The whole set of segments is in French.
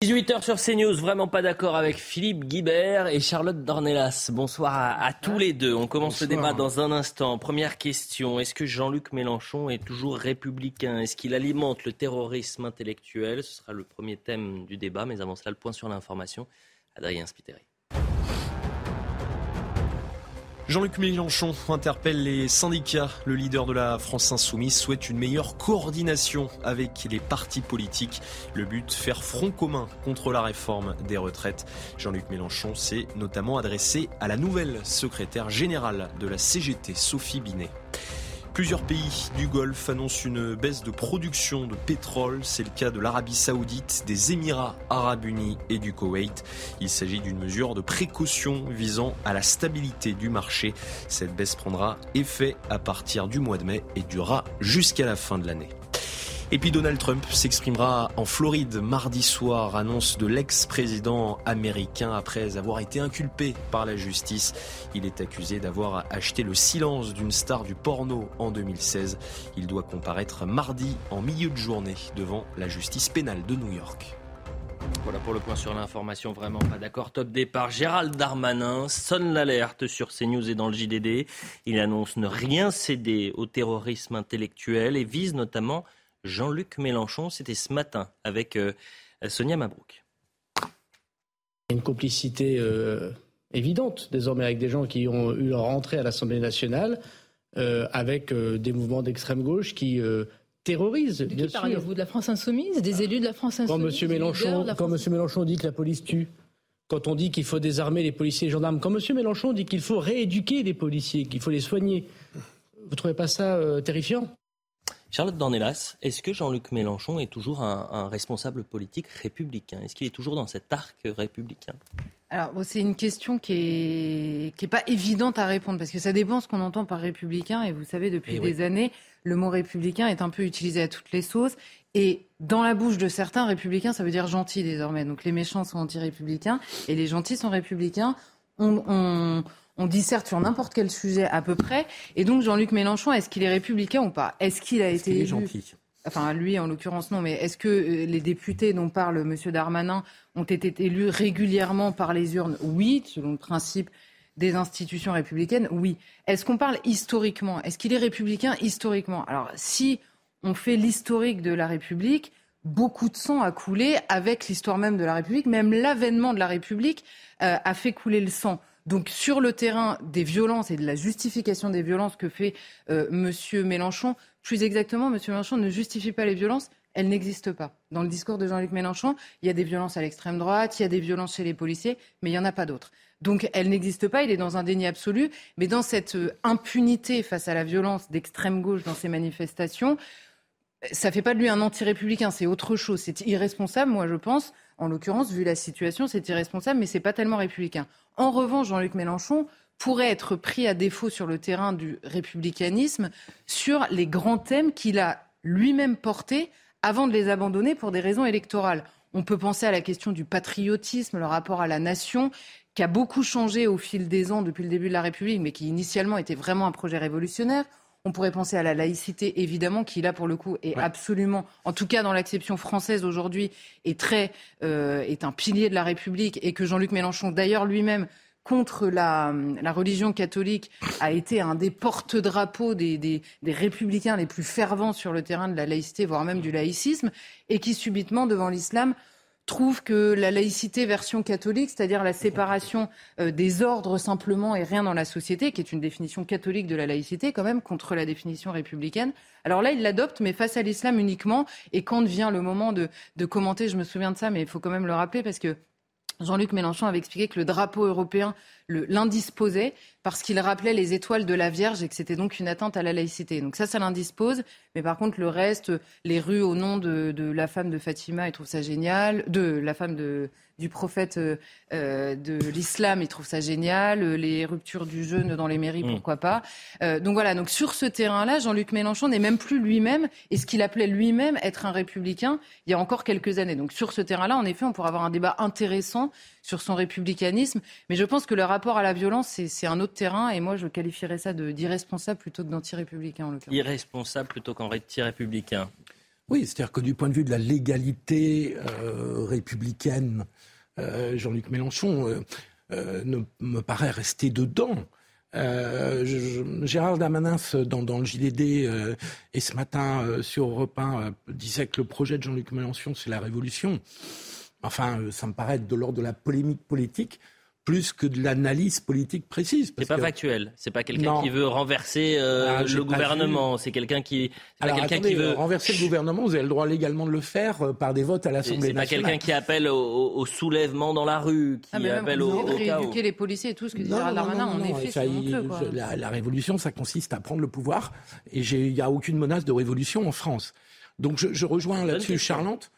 18h sur CNews, vraiment pas d'accord avec Philippe Guibert et Charlotte Dornelas. Bonsoir à, tous les deux. On commence le débat dans un instant. Première question, est-ce que Jean-Luc Mélenchon est toujours républicain? Est-ce qu'il alimente le terrorisme intellectuel? Ce sera le premier thème du débat, mais avant cela, le point sur l'information. Adrien Spiteri. Jean-Luc Mélenchon interpelle les syndicats. Le leader de la France insoumise souhaite une meilleure coordination avec les partis politiques. Le but, faire front commun contre la réforme des retraites. Jean-Luc Mélenchon s'est notamment adressé à la nouvelle secrétaire générale de la CGT, Sophie Binet. Plusieurs pays du Golfe annoncent une baisse de production de pétrole. C'est le cas de l'Arabie saoudite, des Émirats arabes unis et du Koweït. Il s'agit d'une mesure de précaution visant à la stabilité du marché. Cette baisse prendra effet à partir du mois de mai et durera jusqu'à la fin de l'année. Et puis Donald Trump s'exprimera en Floride mardi soir, annonce de l'ex-président américain après avoir été inculpé par la justice. Il est accusé d'avoir acheté le silence d'une star du porno en 2016. Il doit comparaître mardi en milieu de journée devant la justice pénale de New York. Voilà pour le point sur l'information, vraiment pas d'accord. Top départ, Gérald Darmanin sonne l'alerte sur CNews et dans le JDD. Il annonce ne rien céder au terrorisme intellectuel et vise notamment Jean-Luc Mélenchon. C'était ce matin avec euh, Sonia Mabrouk. Une complicité euh, évidente désormais avec des gens qui ont eu leur entrée à l'Assemblée nationale, euh, avec des mouvements d'extrême gauche qui terrorisent. De qui parlez-vous? De la France insoumise? Des élus de la France insoumise Quand M. Mélenchon, quand M. Mélenchon dit que la police tue, quand on dit qu'il faut désarmer les policiers et les gendarmes, quand M. Mélenchon dit qu'il faut rééduquer les policiers, qu'il faut les soigner, vous ne trouvez pas ça terrifiant? Charlotte Dornelas, est-ce que Jean-Luc Mélenchon est toujours un, responsable politique républicain? Est-ce qu'il est toujours dans cet arc républicain? Alors, c'est une question qui est, qui est pas évidente à répondre parce que ça dépend ce qu'on entend par républicain. Et vous savez, depuis eh des années, le mot républicain est un peu utilisé à toutes les sauces. Et dans la bouche de certains, républicains, ça veut dire gentil désormais. Donc les méchants sont anti-républicains et les gentils sont républicains. On, on, on disserte sur n'importe quel sujet à peu près. Et donc Jean-Luc Mélenchon, est-ce qu'il est républicain ou pas? Est-ce qu'il a été gentil Enfin, lui, en l'occurrence, non. Mais est-ce que euh, les députés dont parle M. Darmanin ont été élus régulièrement par les urnes? Oui, selon le principe des institutions républicaines, oui. Est-ce qu'on parle historiquement? Est-ce qu'il est républicain historiquement? Alors, si on fait l'historique de la République, beaucoup de sang a coulé avec l'histoire même de la République. Même l'avènement de la République euh, a fait couler le sang. Donc sur le terrain des violences et de la justification des violences que fait euh, M. Mélenchon, plus exactement, M. Mélenchon ne justifie pas les violences, elles n'existent pas. Dans le discours de Jean-Luc Mélenchon, il y a des violences à l'extrême droite, il y a des violences chez les policiers, mais il n'y en a pas d'autres. Donc elles n'existent pas, il est dans un déni absolu, mais dans cette euh, impunité face à la violence d'extrême gauche dans ces manifestations, ça fait pas de lui un anti-républicain, c'est autre chose. C'est irresponsable, moi je pense. En l'occurrence, vu la situation, c'est irresponsable, mais c'est pas tellement républicain. En revanche, Jean-Luc Mélenchon pourrait être pris à défaut sur le terrain du républicanisme sur les grands thèmes qu'il a lui-même portés avant de les abandonner pour des raisons électorales. On peut penser à la question du patriotisme, le rapport à la nation, qui a beaucoup changé au fil des ans depuis le début de la République, mais qui initialement était vraiment un projet révolutionnaire. On pourrait penser à la laïcité, évidemment, qui là, pour le coup, est absolument, en tout cas dans l'acception française aujourd'hui, est très, euh, est un pilier de la République et que Jean-Luc Mélenchon, d'ailleurs lui-même, contre la, religion catholique, a été un des porte-drapeaux des, des, républicains les plus fervents sur le terrain de la laïcité, voire même du laïcisme, et qui subitement, devant l'islam, trouve que la laïcité version catholique, c'est-à-dire la séparation euh, des ordres simplement et rien dans la société, qui est une définition catholique de la laïcité quand même, contre la définition républicaine. Alors là, il l'adopte, mais face à l'islam uniquement. Et quand vient le moment de, de commenter, je me souviens de ça, mais il faut quand même le rappeler parce que Jean-Luc Mélenchon avait expliqué que le drapeau européen l'indisposait parce qu'il rappelait les étoiles de la Vierge et que c'était donc une atteinte à la laïcité. Donc ça, ça l'indispose. Mais par contre, le reste, les rues au nom de, de la femme de Fatima, il trouve ça génial. De la femme de, du prophète euh, euh, de l'islam, il trouve ça génial. Les ruptures du jeûne dans les mairies, mm. pourquoi pas. Euh, donc voilà, donc sur ce terrain-là, Jean-Luc Mélenchon n'est même plus lui-même et ce qu'il appelait lui-même être un républicain il y a encore quelques années. Donc sur ce terrain-là, en effet, on pourrait avoir un débat intéressant sur son républicanisme. Mais je pense que le rapport à la violence, c'est un autre terrain et moi, je qualifierais ça d'irresponsable plutôt que d'anti-républicain en l'occurrence. Irresponsable plutôt qu'anti-républicain. Oui, c'est-à-dire que du point de vue de la légalité républicaine, Jean-Luc Mélenchon ne me paraît rester dedans. Gérard Damanin, dans, dans le JDD et ce matin sur Europe 1, disait que le projet de Jean-Luc Mélenchon, c'est la révolution. Enfin, ça me paraît de l'ordre de la polémique politique plus que de l'analyse politique précise. C'est pas factuel. C'est pas quelqu'un qui veut renverser euh, ah, le gouvernement. C'est quelqu'un qui. Alors, quelqu'un qui veut renverser le gouvernement. Vous avez le droit légalement de le faire euh, par des votes à l'Assemblée nationale. C'est pas quelqu'un qui appelle au, soulèvement dans la rue, qui ah, appelle au, au rééduquer les policiers et tout ce que dit Gérald Darmanin. En effet, ça, la, la, révolution, ça consiste à prendre le pouvoir. Et il n'y a aucune menace de révolution en France. Donc je, je rejoins là-dessus Charlante.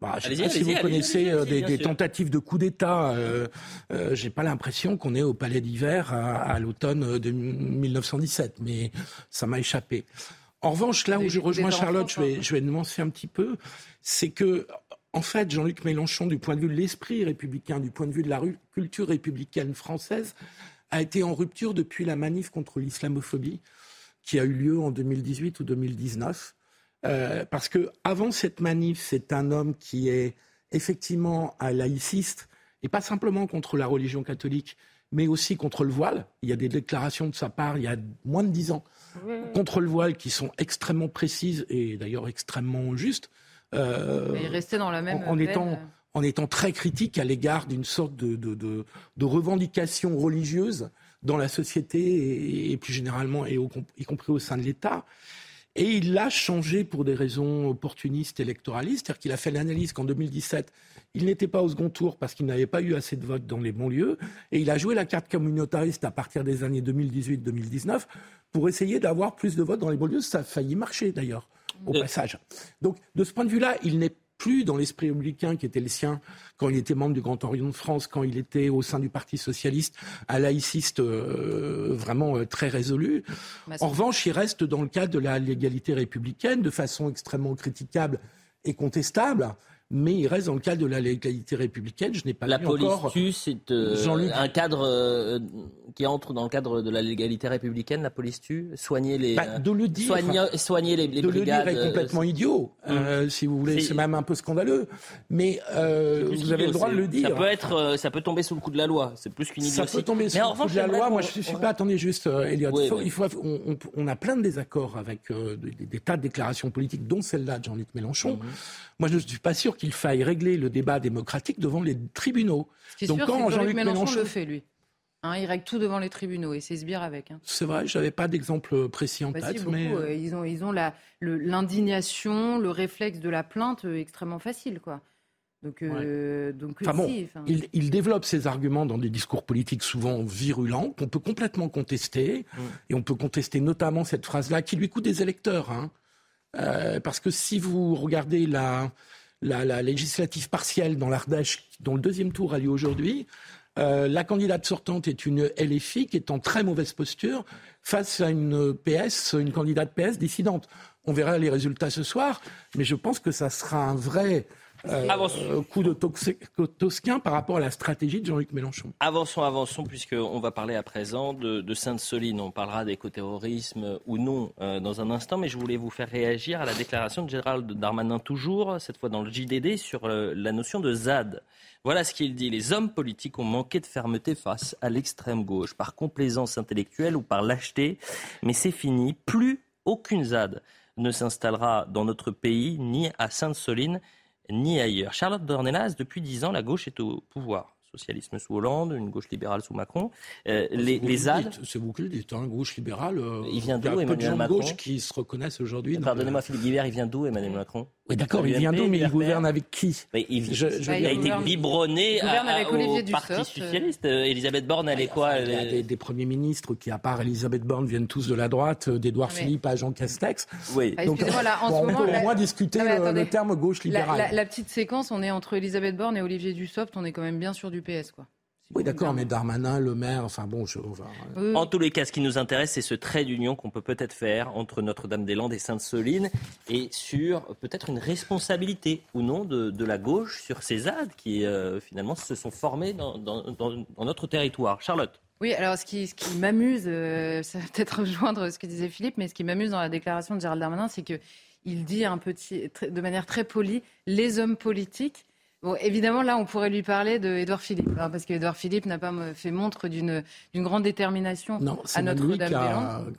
Bah, je sais pas si vous connaissez euh, des, des tentatives de coup d'État. Euh, euh, J'ai pas l'impression qu'on est au Palais d'hiver à, à l'automne de 1917, mais ça m'a échappé. En revanche, là où je rejoins Charlotte, je vais, je vais nuancer un petit peu, c'est que, en fait, Jean-Luc Mélenchon, du point de vue de l'esprit républicain, du point de vue de la culture républicaine française, a été en rupture depuis la manif contre l'islamophobie qui a eu lieu en 2018 ou 2019 euh, parce que avant cette manif, c'est un homme qui est effectivement un laïciste, et pas simplement contre la religion catholique, mais aussi contre le voile. Il y a des déclarations de sa part il y a moins de dix ans contre le voile qui sont extrêmement précises et d'ailleurs extrêmement justes. Euh, il restait dans la même en, étant en étant très critique à l'égard d'une sorte de, de, de, de, revendication religieuse dans la société et, et plus généralement, et y compris au sein de l'État. Et il l'a changé pour des raisons opportunistes, électoralistes. C'est-à-dire qu'il a fait l'analyse qu'en 2017, il n'était pas au second tour parce qu'il n'avait pas eu assez de votes dans les bons lieux. Et il a joué la carte communautariste à partir des années 2018-2019 pour essayer d'avoir plus de votes dans les bons lieux. Ça a failli marcher d'ailleurs, au passage. Donc, de ce point de vue-là, il n'est plus dans l'esprit républicain qui était le sien quand il était membre du Grand Orient de France, quand il était au sein du Parti socialiste, un laïciste euh, vraiment euh, très résolu. En revanche, il reste dans le cadre de la légalité républicaine de façon extrêmement critiquable et contestable mais il reste dans le cadre de la légalité républicaine. Je n'ai pas la police tue, c'est euh, un cadre euh, qui entre dans le cadre de la légalité républicaine. La police tue, soigner les, bah, de le dire, soigner, soigner les, les de brigades. le dire est complètement idiot, hum. si vous voulez. C'est même un peu scandaleux, mais vous avez le droit de le dire. Ça peut être, ça peut tomber sous le coup de la loi. C'est plus qu'une idiotie. Ça peut tomber sous le coup de la loi. Moi, je ne suis pas. Attendez juste, Elliot. il faut, on, a plein de désaccords avec des, tas de déclarations politiques, dont celle-là de Jean-Luc Mélenchon. Hum. Moi, je ne suis pas sûr qu'il faille régler le débat démocratique devant les tribunaux. Ce Donc, sûr, quand Jean-Luc Mélenchon, le fait, lui. Hein, il règle tout devant les tribunaux et c'est sbire avec. Hein. C'est vrai, je n'avais pas d'exemple précis en bah tête. mais... Euh, ils ont, ils ont l'indignation, le, réflexe de la plainte euh, extrêmement facile. quoi. Donc, euh, donc enfin bon, il, il, développe ses arguments dans des discours politiques souvent virulents qu'on peut complètement contester. Mm. Et on peut contester notamment cette phrase-là qui lui coûte des électeurs. Hein. Euh, parce que si vous regardez la, la, législative partielle dans l'Ardèche, dont le deuxième tour a lieu aujourd'hui, euh, la candidate sortante est une LFI qui est en très mauvaise posture face à une PS, une candidate PS dissidente. On verra les résultats ce soir, mais je pense que ça sera un vrai euh, coup de tosquin par rapport à la stratégie de Jean-Luc Mélenchon. Avançons, avançons, puisqu'on va parler à présent de, Sainte-Soline. On parlera d'écoterrorisme ou non euh, dans un instant, mais je voulais vous faire réagir à la déclaration de Gérald Darmanin, toujours, cette fois dans le JDD, sur euh, la notion de ZAD. Voilà ce qu'il dit. Les hommes politiques ont manqué de fermeté face à l'extrême gauche, par complaisance intellectuelle ou par lâcheté, mais c'est fini. Plus aucune ZAD ne s'installera dans notre pays, ni à Sainte-Soline, ni ailleurs. Charlotte Dornelas, depuis dix ans, la gauche est au pouvoir socialisme sous Hollande, une gauche libérale sous Macron. Euh, les, les C'est vous qui le dites, hein, gauche libérale. Euh, il vient d'où Emmanuel de Macron gauche qui se reconnaissent aujourd'hui. Pardonnez-moi, Philippe Guibert, il vient d'où Emmanuel Macron? Oui, d'accord, il vient d'où, mais il gouverne avec qui? Il, je, a été biberonné au Parti socialiste. Euh, Elisabeth Borne, elle est quoi Il y a des, premiers ministres qui, à part Elisabeth Borne, viennent tous de la droite, d'Edouard Philippe à Jean Castex. Oui. Donc, on peut au moins discuter le terme gauche libérale. La petite séquence, on est entre Elisabeth Borne et Olivier Dussopt, on est quand même bien sûr du PS, quoi. Oui, d'accord, mais Darmanin, Le Maire, enfin bon, je... En tous les cas, ce qui nous intéresse, c'est ce trait d'union qu'on peut peut-être faire entre Notre-Dame-des-Landes et Sainte-Soline et sur peut-être une responsabilité ou non de, la gauche sur ces ZAD qui euh, finalement se sont formés dans, notre territoire. Charlotte oui, alors ce qui, qui m'amuse, euh, ça va peut-être rejoindre ce que disait Philippe, mais ce qui m'amuse dans la déclaration de Gérald Darmanin, c'est que il dit un petit, de manière très polie, les hommes politiques. Bon, évidemment, là, on pourrait lui parler d'Edouard Philippe, hein, parce qu'Edouard Philippe n'a pas fait montre d'une grande détermination à Notre-Dame-des-Landes.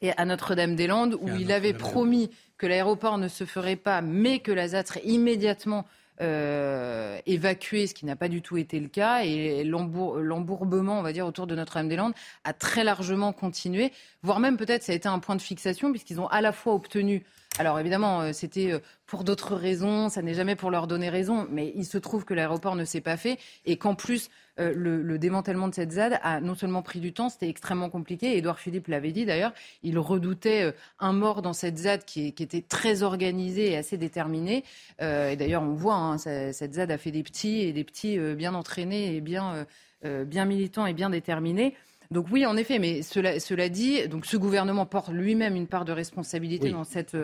Et à Notre-Dame-des-Landes, où il avait promis que l'aéroport ne se ferait pas, mais que la ZAD serait immédiatement euh, évacué, ce qui n'a pas du tout été le cas, et l'embourbement, on va dire, autour de Notre-Dame-des-Landes a très largement continué, voire même peut-être ça a été un point de fixation, puisqu'ils ont à la fois obtenu alors évidemment, euh, c'était euh, pour d'autres raisons, ça n'est jamais pour leur donner raison, mais il se trouve que l'aéroport ne s'est pas fait et qu'en plus, euh, le, démantèlement de cette ZAD a non seulement pris du temps, c'était extrêmement compliqué. Edouard Philippe l'avait dit d'ailleurs, il redoutait un mort dans cette ZAD qui, était très organisée et assez déterminée. et d'ailleurs, on voit, hein, cette ZAD a fait des petits et des petits bien entraînés et bien, bien militants et bien déterminés. Donc oui, en effet, mais cela, cela dit, donc ce gouvernement porte lui-même une part de responsabilité dans cette,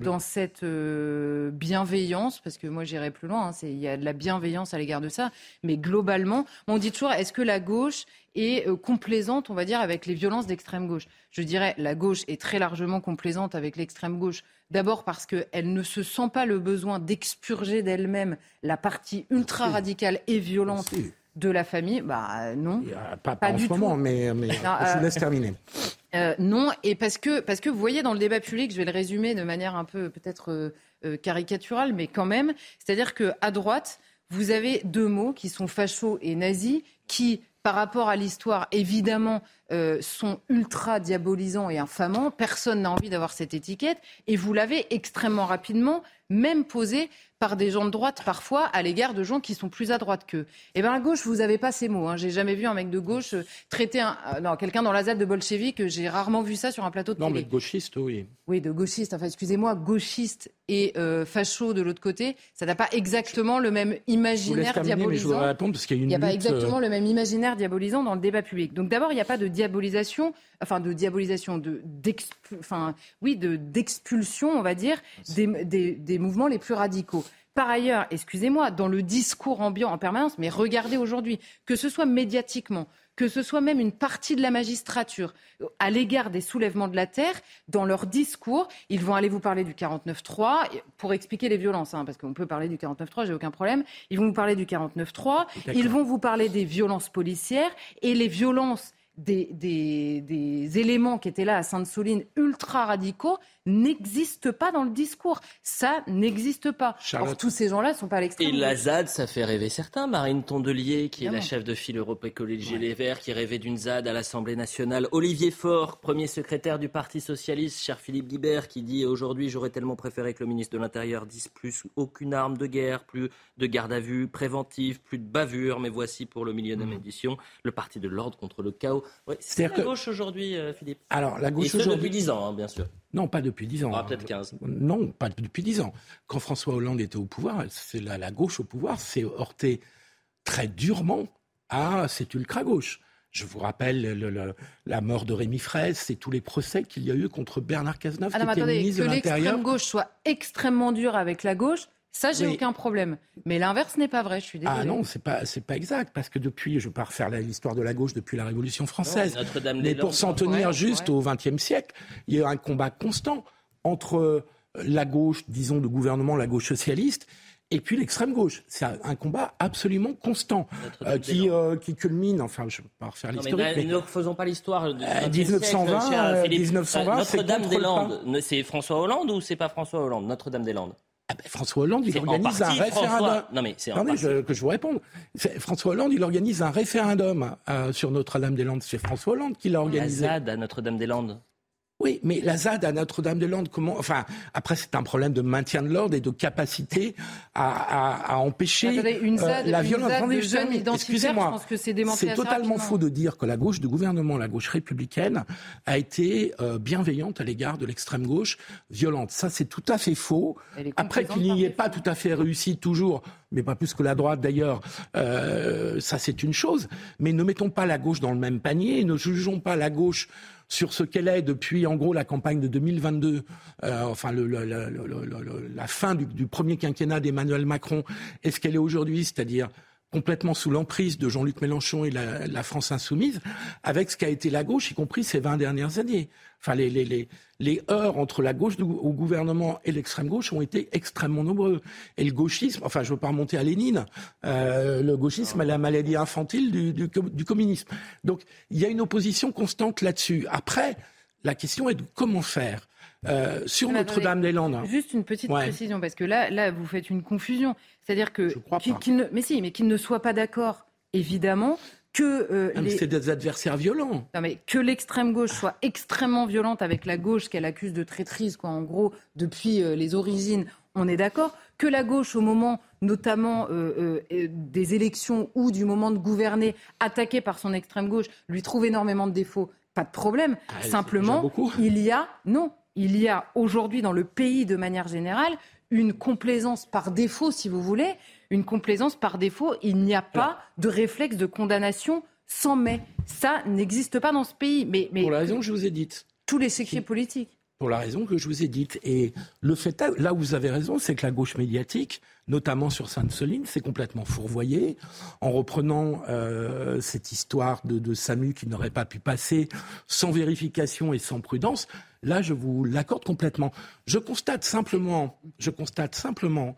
dans cette euh, bienveillance, parce que moi j'irai plus loin, hein, il y a de la bienveillance à l'égard de ça, mais globalement, on dit toujours, est-ce que la gauche est euh, complaisante, on va dire, avec les violences d'extrême gauche? Je dirais, la gauche est très largement complaisante avec l'extrême gauche, d'abord parce qu'elle ne se sent pas le besoin d'expurger d'elle-même la partie ultra-radicale et violente de la famille Bah non. Pas, pas, en ce moment, mais, mais je vous laisse euh, terminer. Euh, non, et parce que, parce que vous voyez dans le débat public, je vais le résumer de manière un peu peut-être euh, caricaturale, mais quand même, c'est-à-dire qu'à droite, vous avez deux mots qui sont facho et nazi, qui, par rapport à l'histoire, évidemment, sont ultra diabolisants et infamants. Personne n'a envie d'avoir cette étiquette. Et vous l'avez extrêmement rapidement même posé par des gens de droite parfois à l'égard de gens qui sont plus à droite qu'eux. Eh bien à gauche, vous n'avez pas ces mots. Hein. J'ai jamais vu un mec de gauche euh, traiter un, euh, non, quelqu'un dans la ZAD de bolchevique. J'ai rarement vu ça sur un plateau de non, télé. Non, mais gauchiste, oui. Oui, de gauchiste. Enfin, excusez-moi, gauchiste et euh, facho de l'autre côté, ça n'a pas exactement le même imaginaire diabolisant. parce qu'il y a une Il n'y a pas exactement le même imaginaire diabolisant dans le débat public. Donc d'abord, il n'y a pas de diabolisation, enfin de diabolisation, de enfin oui, de d'expulsion, on va dire, des, des, des mouvements les plus radicaux. Par ailleurs, excusez-moi, dans le discours ambiant en permanence, mais regardez aujourd'hui, que ce soit médiatiquement, que ce soit même une partie de la magistrature à l'égard des soulèvements de la terre, dans leur discours, ils vont aller vous parler du 49-3 pour expliquer les violences, hein, parce qu'on peut parler du 49-3, j'ai aucun problème. Ils vont vous parler du 49-3, ils vont vous parler des violences policières et les violences des, des, éléments qui étaient là à Sainte-Soline ultra radicaux n'existe pas dans le discours. Ça n'existe pas. Or, tous ces gens-là ne sont pas à l'extrême. Et la ZAD, ça fait rêver certains. Marine Tondelier, qui est la chef de file Europe Écologie Les Verts, qui rêvait d'une ZAD à l'Assemblée nationale. Olivier Faure, premier secrétaire du Parti Socialiste, cher Philippe Guibert, qui dit aujourd'hui j'aurais tellement préféré que le ministre de l'Intérieur dise plus aucune arme de guerre, plus de garde à vue préventive, plus de bavure. Mais voici pour le milieu de mmh. édition le Parti de l'ordre contre le chaos. c'est la gauche aujourd'hui, euh, Philippe. Alors la gauche aujourd'hui. depuis 10 ans, hein, bien sûr. Non, pas depuis dix ans. Ah, peut-être 15. Non, pas depuis dix ans. Quand François Hollande était au pouvoir, c'est la, la, gauche au pouvoir s'est heurtée très durement à cette ultra-gauche. Je vous rappelle la mort de Rémi Fraisse et tous les procès qu'il y a eu contre Bernard Cazeneuve, qui était ministre de l'Intérieur. Que l'extrême gauche soit extrêmement dure avec la gauche, ça, j'ai aucun problème. Mais l'inverse n'est pas vrai, je suis désolé. Ah non, c'est pas, c'est pas exact, parce que depuis, je ne vais pas refaire l'histoire de la gauche depuis la Révolution française, mais pour s'en tenir juste au XXe siècle, il y a eu un combat constant entre la gauche, disons, de gouvernement, la gauche socialiste, et puis l'extrême gauche. C'est un combat absolument constant euh, qui, euh, qui culmine, enfin je ne vais pas refaire l'histoire. Mais, ne faisons pas l'histoire. de 1920, 1920 Notre-Dame-des-Landes, c'est François Hollande ou c'est pas François Hollande? Notre-Dame-des-Landes ah ben, François Hollande, il organise un référendum. Non mais c'est que je vous réponde. François Hollande, il organise un référendum euh, sur Notre-Dame-des-Landes. C'est François Hollande qui l'a organisé. La ZAD à Notre-Dame-des-Landes. Oui, mais la ZAD à Notre-Dame-des-Landes, comment Enfin, après, c'est un problème de maintien de l'ordre et de capacité à, empêcher une euh, ZAD, la violence. Une ZAD Excusez-moi, c'est totalement faux de dire que la gauche du gouvernement, la gauche républicaine, a été euh, bienveillante à l'égard de l'extrême gauche, violente. Ça, c'est tout à fait faux. Après qu'il n'y ait pas tout à fait réussi toujours, mais pas plus que la droite d'ailleurs, euh, ça c'est une chose. Mais ne mettons pas la gauche dans le même panier, ne jugeons pas la gauche sur ce qu'elle est depuis en gros la campagne de 2022, euh, enfin le, le, la fin du, du, premier quinquennat d'Emmanuel Macron, est ce qu'elle est aujourd'hui, c'est-à-dire complètement sous l'emprise de Jean-Luc Mélenchon et la, la, France insoumise, avec ce qu'a été la gauche, y compris ces 20 dernières années. Enfin, les, les, les, les heurts entre la gauche au gouvernement et l'extrême gauche ont été extrêmement nombreux. Et le gauchisme, enfin, je ne veux pas remonter à Lénine, euh, le gauchisme est la maladie infantile du, du, du communisme. Donc, il y a une opposition constante là-dessus. Après, la question est de comment faire. Euh, sur Notre-Dame-des-Landes. Hein. Juste une petite précision, parce que là, là, vous faites une confusion. C'est-à-dire que. Qu ne, mais si, mais qu'ils ne soient pas d'accord, évidemment. Que euh, ah, c'est des adversaires violents. Non, mais que l'extrême gauche soit extrêmement violente avec la gauche qu'elle accuse de traîtrise, quoi. En gros, depuis euh, les origines, on est d'accord. Que la gauche, au moment notamment euh, des élections ou du moment de gouverner, attaquée par son extrême gauche, lui trouve énormément de défauts. Pas de problème. Ah, Simplement, il y a non, il y a aujourd'hui dans le pays de manière générale une complaisance par défaut, si vous voulez, une complaisance par défaut. Il n'y a pas de réflexe de condamnation sans mais. Ça n'existe pas dans ce pays. Mais, mais Pour la raison que je vous ai dite. Tous les secrets politiques pour la raison que je vous ai dite. Et le fait, là où vous avez raison, c'est que la gauche médiatique, notamment sur Sainte-Soline, s'est complètement fourvoyée en reprenant euh, cette histoire de, de SAMU qui n'aurait pas pu passer sans vérification et sans prudence. Là, je vous l'accorde complètement. Je constate simplement, je constate simplement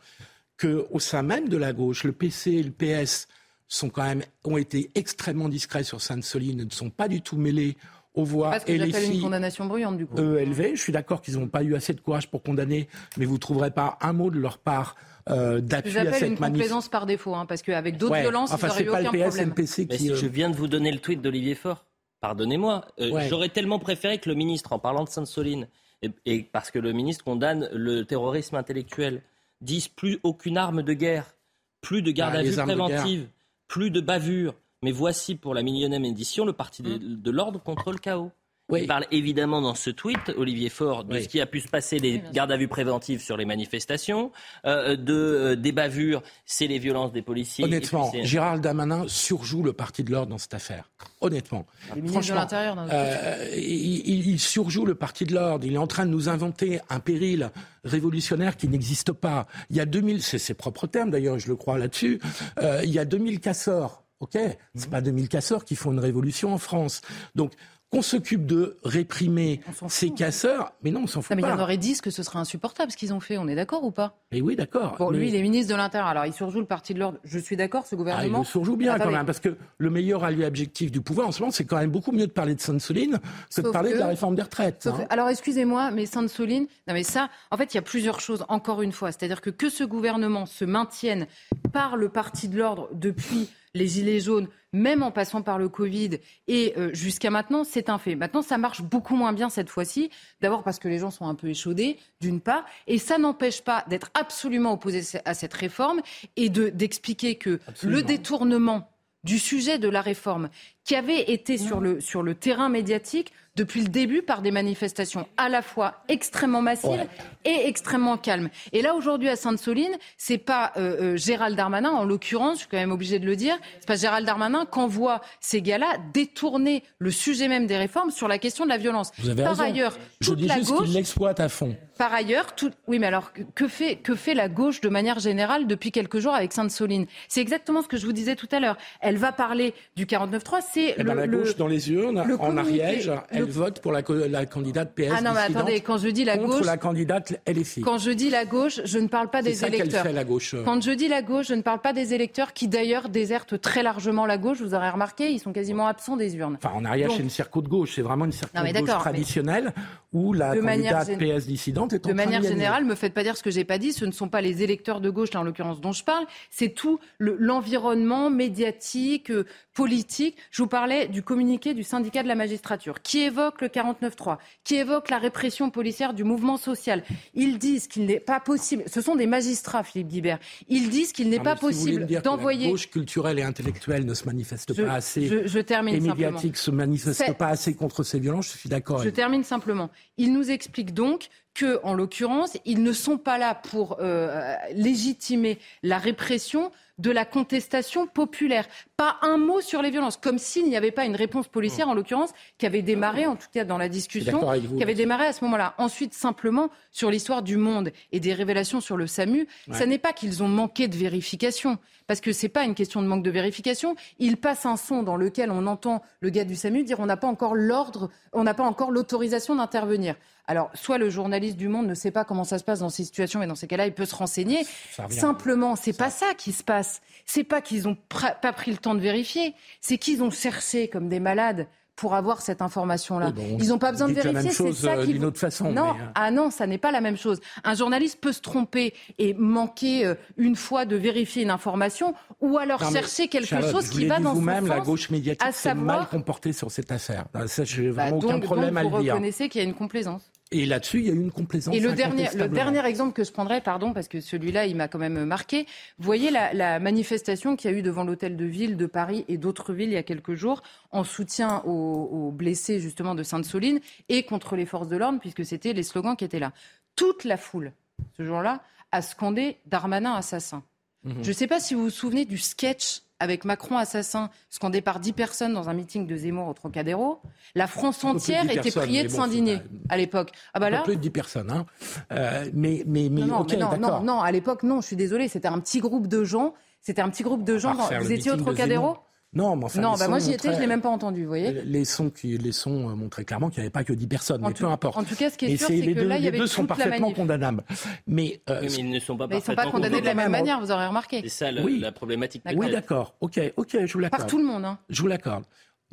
que au sein même de la gauche, le PC et le PS sont quand même ont été extrêmement discrets sur Sainte-Soline, ne sont pas du tout mêlés aux voix et les filles. une condamnation bruyante du coup. ELV, je suis d'accord qu'ils n'ont pas eu assez de courage pour condamner, mais vous ne trouverez pas un mot de leur part euh, d'appui à cette une complaisance par défaut, hein, parce qu'avec d'autres violences, enfin, ils n'auraient eu aucun problème. NPC qui, euh... Je viens de vous donner le tweet d'Olivier Faure. Pardonnez-moi. Euh, J'aurais tellement préféré que le ministre, en parlant de Sainte-Soline, et, et, parce que le ministre condamne le terrorisme intellectuel, dise plus aucune arme de guerre, plus de garde ah, à vue préventive, plus de bavure, mais voici pour la millionième édition le parti de, mmh. l'ordre contre le chaos. Il parle évidemment dans ce tweet, Olivier Faure, de ce qui a pu se passer, les gardes à vue préventives sur les manifestations, euh, de, euh, des bavures, c'est les violences des policiers. Honnêtement, Gérald Damanin surjoue le parti de l'ordre dans cette affaire. Honnêtement. Franchement, euh, il, il, surjoue le parti de l'ordre. Il est en train de nous inventer un péril révolutionnaire qui n'existe pas. Il y a 2000, c'est ses propres termes d'ailleurs, je le crois là-dessus, euh, il y a 2000 casseurs Ok, c'est pas 2000 casseurs qui font une révolution en France. Donc qu'on s'occupe de réprimer ces casseurs, mais non, on s'en fout pas. Mais il y en aurait 10 que ce serait insupportable ce qu'ils ont fait, on est d'accord ou pas? Mais oui, d'accord. Pour lui, il est ministre de l'Intérieur, alors il surjoue le parti de l'ordre. Je suis d'accord, ce gouvernement. Ah, il surjoue bien quand même, parce que le meilleur allié objectif du pouvoir en ce moment, c'est quand même beaucoup mieux de parler de Sainte-Soline que de parler de la réforme des retraites. Hein. Alors excusez-moi, mais Sainte-Soline, non mais ça, en fait, il y a plusieurs choses, encore une fois. C'est-à-dire que que ce gouvernement se maintienne par le parti de l'ordre depuis les gilets jaunes, même en passant par le Covid et euh, jusqu'à maintenant, c'est un fait. Maintenant, ça marche beaucoup moins bien cette fois-ci. D'abord parce que les gens sont un peu échaudés, d'une part, et ça n'empêche pas d'être absolument opposé à cette réforme et d'expliquer que le détournement du sujet de la réforme qui avait été sur le, sur le terrain médiatique depuis le début par des manifestations à la fois extrêmement massives et extrêmement calmes. Et là aujourd'hui à Sainte-Soline, c'est pas euh, euh, Gérald Darmanin, en l'occurrence, je suis quand même obligé de le dire, c'est pas Gérald Darmanin qu'envoie ces gars-là détourner le sujet même des réformes sur la question de la violence. Vous avez par ailleurs, je dis la juste qu'il l'exploite à fond. Par ailleurs, tout... oui, mais alors que fait que fait la gauche de manière générale depuis quelques jours avec Sainte-Soline? C'est exactement ce que je vous disais tout à l'heure. Elle va parler du 49.3, c'est eh ben, la gauche dans les urnes, en Ariège, elle vote pour la, la, candidate PS. Ah non, mais attendez, quand je dis la gauche. la candidate LFI. Quand je dis la gauche, je ne parle pas des ça électeurs. Fait, la gauche. Quand je dis la gauche, je ne parle pas des électeurs qui d'ailleurs désertent très largement la gauche. Vous aurez remarqué, ils sont quasiment absents des urnes. Enfin, en Ariège, c'est une circo de gauche. C'est vraiment une circo de gauche traditionnelle où la candidate PS dissidente est en De manière générale, me faites pas dire ce que j'ai pas dit. Ce ne sont pas les électeurs de gauche, là, en l'occurrence, dont je parle. C'est tout l'environnement médiatique, euh, politique. Je vous parlais du communiqué du syndicat de la magistrature, qui évoque le 49-3, qui évoque la répression policière du mouvement social. Ils disent qu'il n'est pas possible, ce sont des magistrats, Philippe Guibert, ils disent qu'il n'est pas possible d'envoyer... La gauche culturelle et intellectuelle ne se manifeste pas assez, je, je termine et médiatique se manifeste pas assez contre ces violences, je suis d'accord. Je termine simplement. Il nous explique donc que, en l'occurrence, ils ne sont pas là pour euh, légitimer la répression de la contestation populaire. Pas un mot sur les violences, comme s'il n'y avait pas une réponse policière, en l'occurrence, qui avait démarré, en tout cas dans la discussion, qui avait démarré à ce moment-là. Ensuite, simplement, sur l'histoire du monde et des révélations sur le SAMU, ça n'est pas qu'ils ont manqué de vérification, parce que c'est pas une question de manque de vérification. Il passe un son dans lequel on entend le gars du SAMU dire on n'a pas encore l'ordre, on n'a pas encore l'autorisation d'intervenir. Alors, soit le journaliste du Monde ne sait pas comment ça se passe dans ces situations, mais dans ces cas-là, il peut se renseigner. Simplement, c'est pas ça qui se passe. C'est pas qu'ils ont pas pris le temps de vérifier, c'est qu'ils ont cherché comme des malades pour avoir cette information-là. Ils n'ont pas besoin de vérifier, c'est ça euh, d'une autre façon. Non, euh, ah non, ça n'est pas la même chose. Un journaliste peut se tromper et manquer euh, une fois de vérifier une information, ou alors chercher quelque chose qui va dans vous-même, son sens. la gauche médiatique s'est mal comportée sur cette affaire. Ça, j'ai bah, vraiment aucun problème à le dire. Vous reconnaissez qu'il y a une complaisance. Et là-dessus, il y a eu une complaisance. Et le dernier, le dernier exemple que je prendrais, pardon, parce que celui-là, il m'a quand même marqué. Vous voyez la, la manifestation qu'il y a eu devant l'hôtel de ville de Paris et d'autres villes il y a quelques jours en soutien aux, aux blessés justement de Sainte-Soline et contre les forces de l'ordre, puisque c'était les slogans qui étaient là. Toute la foule, ce jour-là, a scandé Darmanin assassin. Mhm. Je ne sais pas si vous vous souvenez du sketch avec Macron assassin, scandé par 10 personnes dans un meeting de Zemmour au Trocadéro, la France entière était priée de s'indigner à l'époque. Ah bah là, plus de 10 personnes, hein. Euh, mais mais mais, non, non, non, non, à l'époque non, je suis désolée, c'était un petit groupe de gens. C'était un petit groupe de gens. Vous étiez au Trocadéro? Non, mais enfin, non, bah moi j'y étais, je l'ai même pas entendu, vous voyez. Les sons, qui, les sons euh, montraient clairement qu'il n'y avait pas que 10 personnes, mais peu importe. En tout cas, ce qui est sûr, c'est que deux, là, il y avait Les deux sont parfaitement condamnables. Mais, euh, mais, ils ne sont pas mais ils sont pas condamnés de la même manière, vous aurez remarqué. C'est ça le, oui. la problématique. Oui, d'accord. Ok, ok, je vous l'accorde. Par tout le monde, hein. Je vous l'accorde.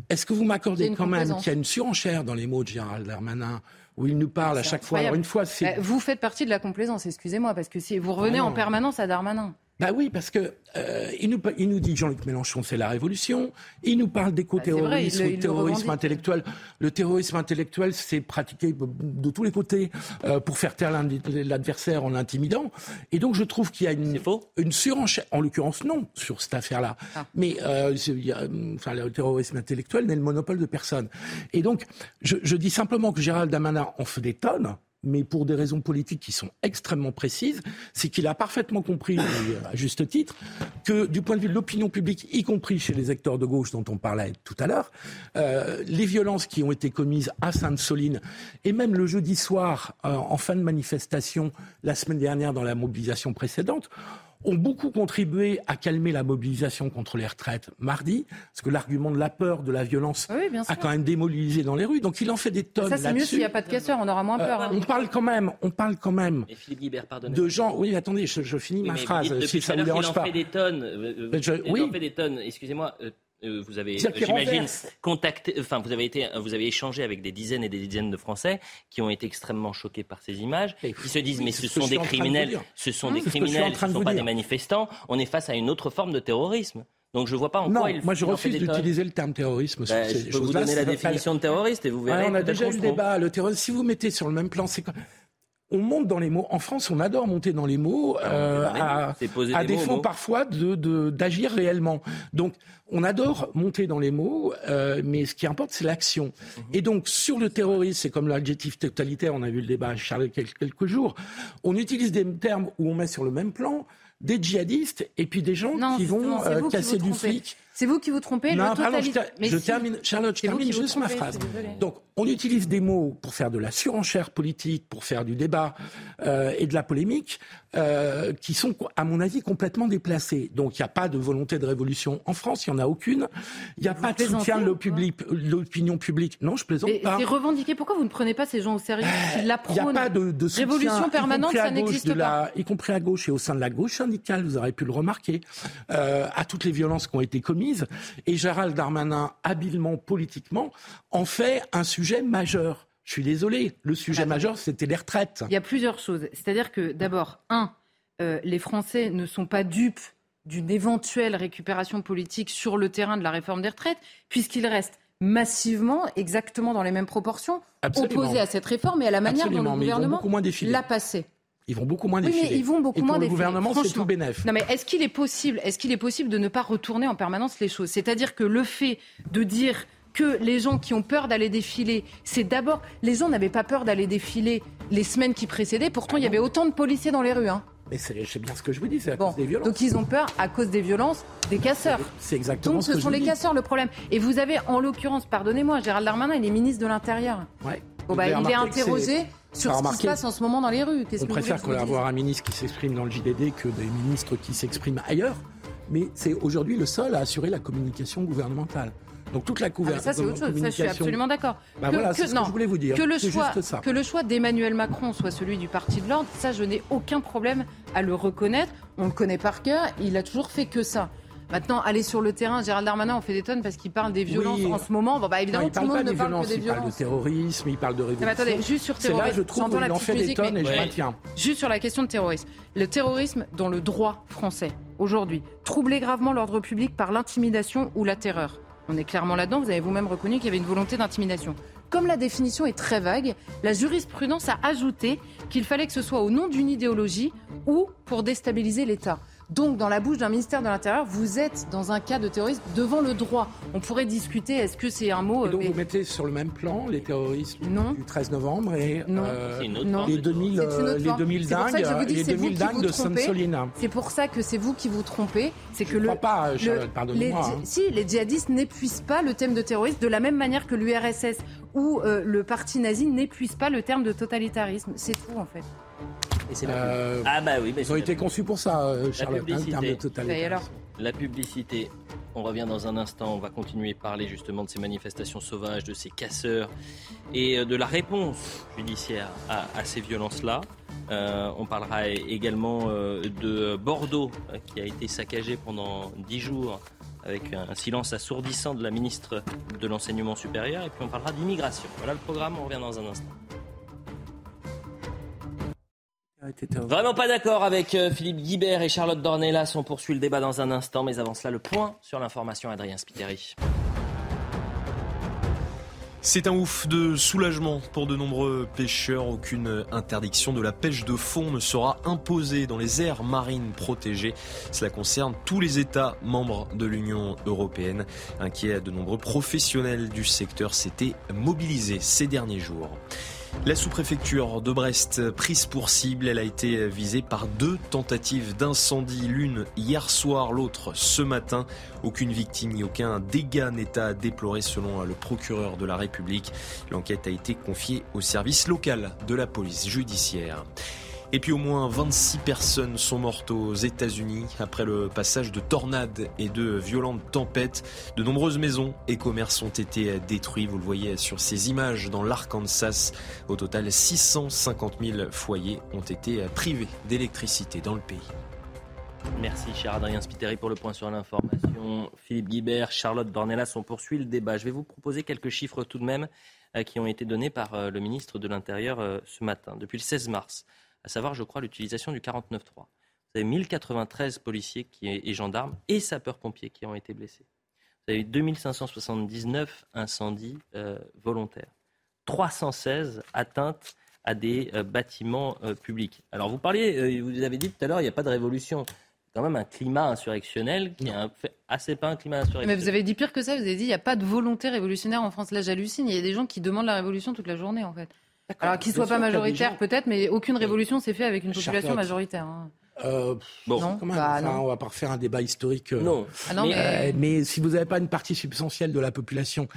Est-ce que vous m'accordez quand même qu'il y a une surenchère dans les mots de Gérald Darmanin où il nous parle à chaque fois Alors une fois, c'est... Vous faites partie de la complaisance, excusez-moi, parce que si vous revenez ah en permanence à Darmanin. Bah oui, parce que euh, il, nous, il nous dit Jean-Luc Mélenchon, c'est la révolution. Il nous parle d'éco-terrorisme, bah, terrorisme intellectuel. Le terrorisme intellectuel, c'est pratiqué de tous les côtés euh, pour faire taire l'adversaire en l'intimidant. Et donc, je trouve qu'il y a une, une surenchère. En l'occurrence, non, sur cette affaire-là. Ah. Mais euh, il y a, enfin, le terrorisme intellectuel n'est le monopole de personne. Et donc, je, je dis simplement que Gérald Damanin en fait des tonnes mais pour des raisons politiques qui sont extrêmement précises, c'est qu'il a parfaitement compris, à juste titre, que du point de vue de l'opinion publique, y compris chez les acteurs de gauche dont on parlait tout à l'heure, euh, les violences qui ont été commises à Sainte-Soline et même le jeudi soir, euh, en fin de manifestation, la semaine dernière dans la mobilisation précédente, ont beaucoup contribué à calmer la mobilisation contre les retraites mardi, parce que l'argument de la peur, de la violence a quand même démobilisé dans les rues. Donc il en fait des tonnes. Ça c'est mieux s'il n'y a pas de casseurs, on aura moins peur. Euh, hein. On parle quand même, on parle quand même de gens. Oui, attendez, je, finis ma phrase. Si ça ne dérange pas. En fait des tonnes. Euh, euh, je, oui. fait des tonnes. Excusez-moi euh, vous avez, j'imagine, contacté, enfin, vous avez été, vous avez échangé avec des dizaines et des dizaines de Français qui ont été extrêmement choqués par ces images, qui se disent, mais ce, sont des criminels, ce sont des criminels, ce ne sont pas des manifestants. On est face à une autre forme de terrorisme. Donc je ne vois pas en non, quoi il Moi je refuse d'utiliser le terme terrorisme. Ben, je peux vous donner la définition de terroriste et vous verrez. on a déjà eu le débat. Le terrorisme, si vous mettez sur le même plan, c'est on monte dans les mots. En France, on adore monter dans les mots, ah, euh, à, à défaut parfois de d'agir réellement. Donc, on adore monter dans les mots, euh, mais ce qui importe, c'est l'action. Mhm. Et donc, sur le terrorisme, c'est comme l'adjectif totalitaire, on a vu le débat Charles quelques jours, on utilise des termes où on met sur le même plan des djihadistes et puis des gens qui vont euh, casser du flic. C'est vous qui vous trompez. Non, pardon, je, termine, Charlotte, je termine juste ma phrase. Donc, on utilise des mots pour faire de la surenchère politique, pour faire du débat euh, et de la polémique, euh, qui sont, à mon avis, complètement déplacés. Donc, il n'y a pas de volonté de révolution en France, il n'y en a aucune. Il n'y a pas de soutien de l'opinion publique. Non, je plaisante pas. C'est revendiqué. Pourquoi vous ne prenez pas ces gens au sérieux Il n'y a pas de, de soutien, révolution permanente, ça n'existe pas. y compris à gauche et au sein de la gauche syndicale, vous aurez pu le remarquer, euh, à toutes les violences qui ont été commises. Et Gérald Darmanin, habilement politiquement, en fait un sujet majeur. Je suis désolé, le sujet majeur, c'était les retraites. Il y a plusieurs choses. C'est-à-dire que, d'abord, un, euh, les Français ne sont pas dupes d'une éventuelle récupération politique sur le terrain de la réforme des retraites, puisqu'ils restent massivement, exactement dans les mêmes proportions, opposés à cette réforme et à la manière dont le gouvernement l'a passée. Ils vont beaucoup moins défiler. Oui, mais ils vont beaucoup et pour le gouvernement, c'est tout bénéf. Non, mais est-ce qu'il est possible, est-ce qu'il est possible de ne pas retourner en permanence les choses? C'est-à-dire que le fait de dire que les gens qui ont peur d'aller défiler, c'est d'abord les gens n'avaient pas peur d'aller défiler les semaines qui précédaient. Pourtant, il y avait autant de policiers dans les rues. Hein. Mais c'est bien ce que je vous dis, c'est à cause des violences. Donc ils ont peur à cause des violences des casseurs. C'est exactement donc, ce, ce sont les casseurs le problème. Et vous avez en l'occurrence, pardonnez-moi, Gérald Darmanin, il est ministre de l'Intérieur. Ouais. Bon, bah, il est interrogé sur ce qui se passe en ce moment dans les rues. On préfère avoir un ministre qui s'exprime dans le JDD que des ministres qui s'expriment ailleurs. mais c'est aujourd'hui le seul à assurer la communication gouvernementale. Donc toute la couverture. Ah ça c'est autre chose, ça je suis absolument d'accord. Bah voilà, c'est ce que je voulais vous dire. Que le choix, que le choix d'Emmanuel Macron soit celui du parti de l'ordre, ça je n'ai aucun problème à le reconnaître. On le connaît par cœur, il a toujours fait que ça. Maintenant, aller sur le terrain, Gérald Darmanin on fait des tonnes parce qu'il parle des violences en ce moment. Bon, bah évidemment, tout le monde ne parle que des violences. Il parle de terrorisme, il parle de révolution. Mais attendez, juste sur terrorisme. Là, je trouve en fait des tonnes et je maintiens. Juste sur la question de terrorisme. Le terrorisme dans le droit français, aujourd'hui, troubler gravement l'ordre public par l'intimidation ou la terreur. On est clairement là-dedans. Vous avez vous-même reconnu qu'il y avait une volonté d'intimidation. Comme la définition est très vague, la jurisprudence a ajouté qu'il fallait que ce soit au nom d'une idéologie ou pour déstabiliser l'État. Donc, dans la bouche d'un ministère de l'Intérieur, vous êtes dans un cas de terrorisme devant le droit. On pourrait discuter, est-ce que c'est un mot... Et donc, vous mettez sur le même plan les terroristes du 13 novembre et euh, les 2000, les 2000 dingues, les 2000 dingues de Sainte-Solina. C'est pour ça que c'est vous qui vous trompez. C'est que Je le, crois pas, pardonnez-moi. Hein. Si, les djihadistes n'épuisent pas le thème de terrorisme de la même manière que l'URSS ou euh, le parti nazi n'épuise pas le terme de totalitarisme. C'est tout, en fait. Euh, ah bah oui, ils ont été conçus pour ça, euh, Charlotte, la publicité. de La publicité. On revient dans un instant. On va continuer à parler justement de ces manifestations sauvages, de ces casseurs et euh, de la réponse judiciaire à, ces violences-là. on parlera également de Bordeaux qui a été saccagé pendant dix jours avec un silence assourdissant de la ministre de l'Enseignement supérieur. Et puis on parlera d'immigration. Voilà le programme. On revient dans un instant. Vraiment pas d'accord avec euh, Philippe Guibert et Charlotte Dornelas. On poursuit le débat dans un instant, mais avant cela, le point sur l'information, Adrien Spiteri. C'est un ouf de soulagement pour de nombreux pêcheurs. Aucune interdiction de la pêche de fond ne sera imposée dans les aires marines protégées. Cela concerne tous les États membres de l'Union européenne. Inquiet, de nombreux professionnels du secteur s'étaient mobilisés ces derniers jours. La sous-préfecture de Brest, prise pour cible, elle a été visée par deux tentatives d'incendie, l'une hier soir, l'autre ce matin. Aucune victime ni aucun dégât n'est à déplorer selon le procureur de la République. L'enquête a été confiée au service local de la police judiciaire. Et puis au moins 26 personnes sont mortes aux États-Unis après le passage de tornades et de violentes tempêtes. De nombreuses maisons et commerces ont été détruits. Vous le voyez sur ces images dans l'Arkansas. Au total, 650 000 foyers ont été privés d'électricité dans le pays. Merci, cher Adrien Spiteri, pour le point sur l'information. Philippe Guibert, Charlotte Dornelas, on poursuit le débat. Je vais vous proposer quelques chiffres tout de même euh, qui ont été donnés par euh, le ministre de l'Intérieur euh, ce matin. Depuis le 16 mars, à savoir, je crois, l'utilisation du 49.3. Vous avez 1093 policiers et gendarmes et sapeurs-pompiers qui ont été blessés. Vous avez 2579 incendies euh, volontaires. 316 atteintes à des euh, bâtiments euh, publics. Alors vous parliez, vous avez dit tout à l'heure, il n'y a pas de révolution. quand même un climat insurrectionnel qui est un assez pas un climat insurrectionnel. Mais vous avez dit pire que ça, vous avez dit il n'y a pas de volonté révolutionnaire en France. Là j'hallucine, il y a des gens qui demandent la révolution toute la journée en fait. Alors qu'ils ne soient pas majoritaires peut-être, mais aucune révolution s'est faite avec une population majoritaire. Hein. Euh, bon, non, bah, on va pas refaire un débat historique. Euh, non. Ah non mais... mais... si vous n'avez pas une partie substantielle de la population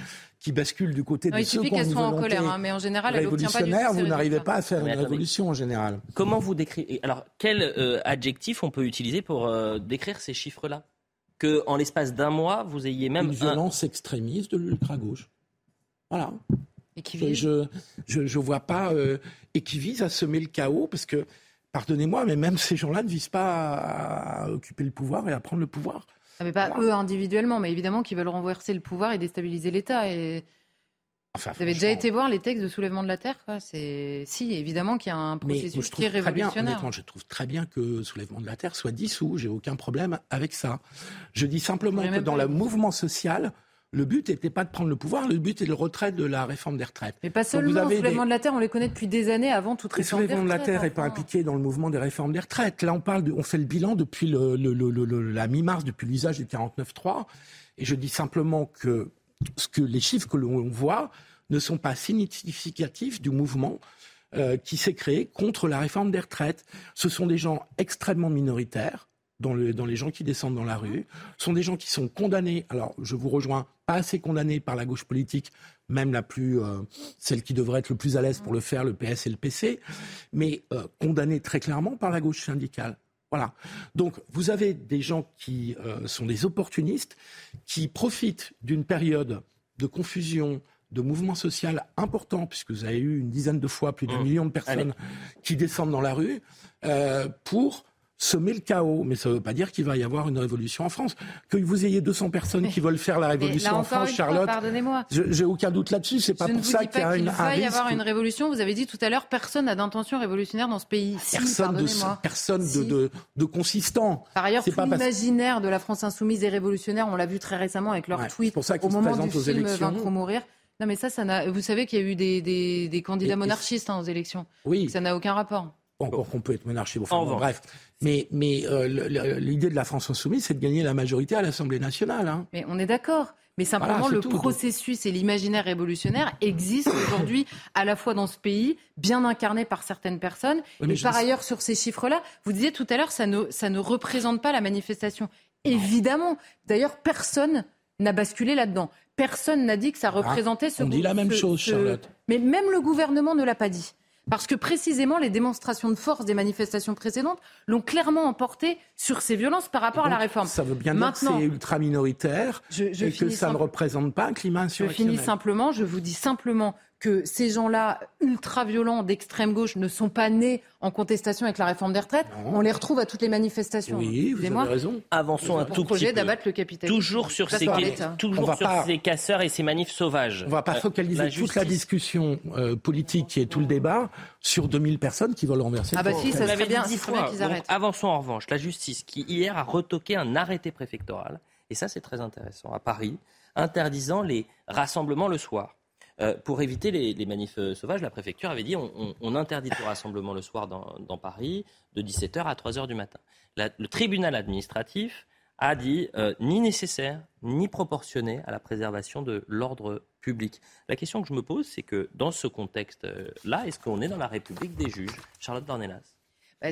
qui bascule du côté de ceux qui ont une soit en colère, hein, mais en général, révolutionnaire, vous n'arrivez pas à faire une révolution en général. Comment vous décrivez Alors, quel euh, adjectif on peut utiliser pour décrire ces chiffres-là? Que en l'espace d'un mois, vous ayez même une violence extrémiste de l'ultra gauche. Voilà. Et qui vise Je je, je vois pas euh, et qui vise à semer le chaos parce que pardonnez-moi, mais même ces gens-là ne visent pas à, occuper le pouvoir et à prendre le pouvoir. Ah, mais pas eux individuellement, mais évidemment qu'ils veulent renverser le pouvoir et déstabiliser l'État. Et... Enfin, Vous avez déjà été voir les textes de soulèvement de la Terre C'est Si, évidemment qu'il y a un processus qui est révolutionnaire. Bien, je trouve très bien que soulèvement de la Terre soit dissous. J'ai aucun problème avec ça. Je dis simplement que dans le mouvement social, le but n'était pas de prendre le pouvoir, le but est le retrait de la réforme des retraites. Mais pas seulement, le soulèvement de la Terre, on les connaît depuis des années avant toute réforme des retraites. Le soulèvement de la Terre n'est pas impliqué dans le mouvement des réformes des retraites. Là, on parle, de, on fait le bilan depuis la mi-mars, depuis l'usage du 49.3. Et je dis simplement que, ce que les chiffres que l'on voit ne sont pas significatifs du mouvement euh, qui s'est créé contre la réforme des retraites. Ce sont des gens extrêmement minoritaires, dans, les gens qui descendent dans la rue, sont des gens qui sont condamnés, alors je vous rejoins, pas assez condamnés par la gauche politique, même la plus, euh, celle qui devrait être le plus à l'aise pour le faire, le PS et le PC, mais euh, condamnés très clairement par la gauche syndicale. Voilà. Donc, vous avez des gens qui euh, sont des opportunistes, qui profitent d'une période de confusion, de mouvement social important, puisque vous avez eu une dizaine de fois plus d'un mmh. million de personnes qui descendent dans la rue, euh, pour semer le chaos. Mais ça ne veut pas dire qu'il va y avoir une révolution en France. Que vous ayez 200 personnes qui veulent faire la révolution en France, Charlotte, pardonnez-moi. J'ai aucun doute là-dessus. C'est pas pour ça qu'il y a une, va y avoir une révolution. Vous avez dit tout à l'heure, personne n'a d'intention révolutionnaire dans ce pays. Personne, de, personne de, de, consistant. Par ailleurs, tout l'imaginaire de la France insoumise et révolutionnaire, on l'a vu très récemment avec leur tweet au moment du film élections. Vaincre ou mourir. Non, mais ça, ça. Vous savez qu'il y a eu des, des, des candidats monarchistes hein, aux élections. Oui. Ça n'a aucun rapport. Encore qu'on peut être monarchie, enfin, bref. Mais, mais euh, l'idée de la France insoumise, c'est de gagner la majorité à l'Assemblée nationale. Hein. Mais on est d'accord. Mais simplement, le processus et l'imaginaire révolutionnaire existent aujourd'hui à la fois dans ce pays, bien incarné par certaines personnes. et par ailleurs, sur ces chiffres-là, vous disiez tout à l'heure, ça ne, ça ne représente pas la manifestation. Évidemment. D'ailleurs, personne n'a basculé là-dedans. Personne n'a dit que ça ah, représentait ce. On dit la même chose, Charlotte. Mais même le gouvernement ne l'a pas dit. Parce que précisément, les démonstrations de force des manifestations précédentes l'ont clairement emporté sur ces violences par rapport à la réforme. Ça veut bien dire que c'est ultra minoritaire et que ça ne représente pas un climat insurrectionnel. Je finis simplement, je vous dis simplement que ces gens-là, ultra-violents d'extrême gauche, ne sont pas nés en contestation avec la réforme des retraites. On les retrouve à toutes les manifestations. Oui, vous avez raison. Avançons un tout projet petit d'abattre le capitalisme. Toujours sur, ces, toujours sur ces casseurs et ces manifs sauvages. On ne va pas euh, focaliser toute la discussion euh, politique et tout le débat sur 2000 personnes qui veulent renverser. Ah bah si, ça serait bien, qu'ils arrêtent. Avançons en revanche. La justice qui hier a retoqué un arrêté préfectoral, et ça c'est très intéressant, à Paris, interdisant les rassemblements le soir. Euh, pour éviter les, manifs euh, sauvages, la préfecture avait dit on, interdit le rassemblement le soir dans, Paris de 17h à 3h du matin. le tribunal administratif a dit euh, ni nécessaire ni proportionné à la préservation de l'ordre public. La question que je me pose, c'est que dans ce contexte-là, est-ce qu'on est dans la République des juges? Charlotte Dornelas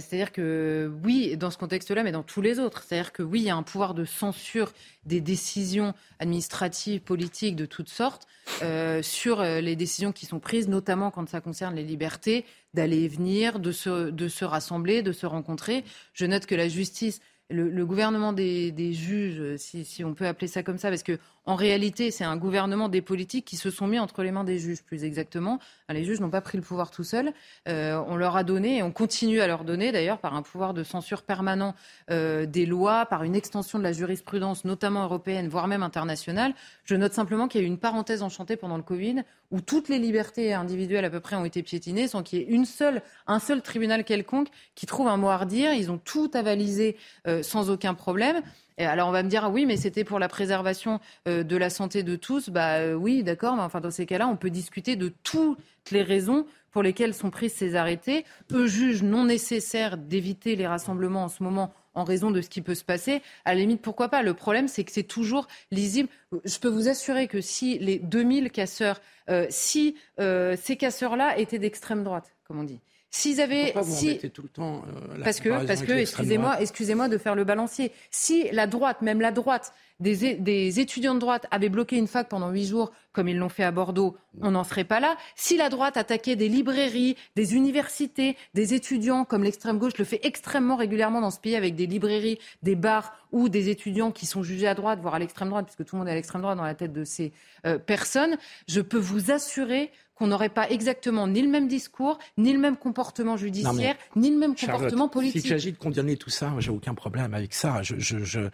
c'est-à-dire que oui, dans ce contexte-là, mais dans tous les autres. C'est-à-dire que oui, il y a un pouvoir de censure des décisions administratives, politiques de toutes sortes euh, sur euh, les décisions qui sont prises, notamment quand ça concerne les libertés d'aller et venir, de se, de se rassembler, de se rencontrer. Je note que la justice le, gouvernement des, juges, si, on peut appeler ça comme ça, parce que en réalité, c'est un gouvernement des politiques qui se sont mis entre les mains des juges, plus exactement. Les juges n'ont pas pris le pouvoir tout seuls. Euh, on leur a donné, et on continue à leur donner, d'ailleurs, par un pouvoir de censure permanent euh, des lois, par une extension de la jurisprudence, notamment européenne, voire même internationale. Je note simplement qu'il y a eu une parenthèse enchantée pendant le Covid, où toutes les libertés individuelles à peu près ont été piétinées, sans qu'il y ait une seule, un seul tribunal quelconque qui trouve un mot à redire. Ils ont tout avalisé euh, sans aucun problème alors on va me dire ah oui mais c'était pour la préservation euh, de la santé de tous. Bah euh, oui d'accord mais enfin dans ces cas-là on peut discuter de toutes les raisons pour lesquelles sont prises ces arrêtés. Eux jugent non nécessaire d'éviter les rassemblements en ce moment en raison de ce qui peut se passer. À la limite pourquoi pas? Le problème c'est que c'est toujours lisible. Je peux vous assurer que si les 2000 casseurs, euh, si ces casseurs-là étaient d'extrême droite comme on dit S'ils avaient, si... tout le temps euh, parce que, parce que, excusez-moi, excusez-moi de faire le balancier. Si la droite, même la droite, des, des, étudiants de droite avaient bloqué une fac pendant huit jours, comme ils l'ont fait à Bordeaux, on n'en serait pas là. Si la droite attaquait des librairies, des universités, des étudiants, comme l'extrême gauche le fait extrêmement régulièrement dans ce pays avec des librairies, des bars ou des étudiants qui sont jugés à droite, voire à l'extrême droite, puisque tout le monde est à l'extrême droite dans la tête de ces euh, personnes, je peux vous assurer qu'on n'aurait pas exactement ni le même discours, ni le même comportement judiciaire, ni le même comportement politique. S'il s'agit de condamner tout ça, j'ai aucun problème avec ça. Je, je,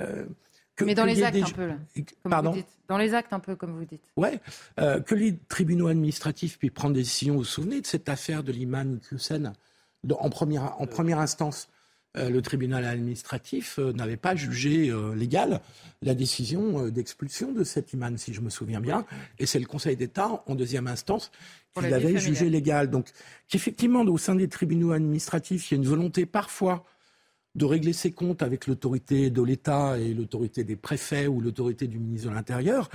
euh, mais dans les actes un peu, là, Pardon vous dites. Dans les actes un peu, comme vous dites. Ouais, euh, que les tribunaux administratifs puissent prendre des décisions. Vous vous souvenez de cette affaire de l'imam Hussein en première, en première instance? Le tribunal administratif euh, n'avait pas jugé euh, légal la décision d'expulsion de cet imam, si je me souviens bien. Et c'est le Conseil d'État, en deuxième instance, qui l'avait jugé légal. Donc, qu'effectivement, au sein des tribunaux administratifs, il y a une volonté parfois de régler ses comptes avec l'autorité de l'État et l'autorité des préfets ou l'autorité du ministre de l'Intérieur.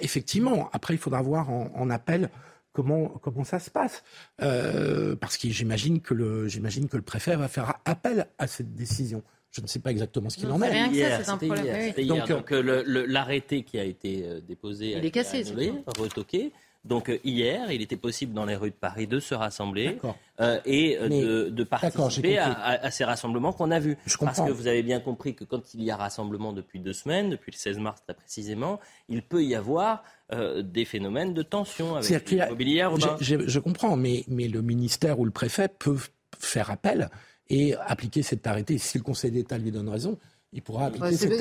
effectivement, après, il faudra voir en appel comment, comment ça se passe. Euh, parce que j'imagine que, le, j'imagine que le préfet va faire appel à cette décision. Je ne sais pas exactement ce qu'il en est. Rien que ça, c'est un Donc, Donc l'arrêté qui a été euh, déposé, il est cassé, annulé, retoqué. Donc hier, il était possible dans les rues de Paris de se rassembler et de, participer à, ces rassemblements qu'on a vus. Parce que vous avez bien compris que quand il y a rassemblement depuis deux semaines, depuis le 16 mars très précisément, il peut y avoir des phénomènes de tension avec l'immobilier je, je, comprends, mais, mais le ministère ou le préfet peuvent faire appel et appliquer cet arrêté. Si le Conseil d'État lui donne raison, il pourra appliquer cette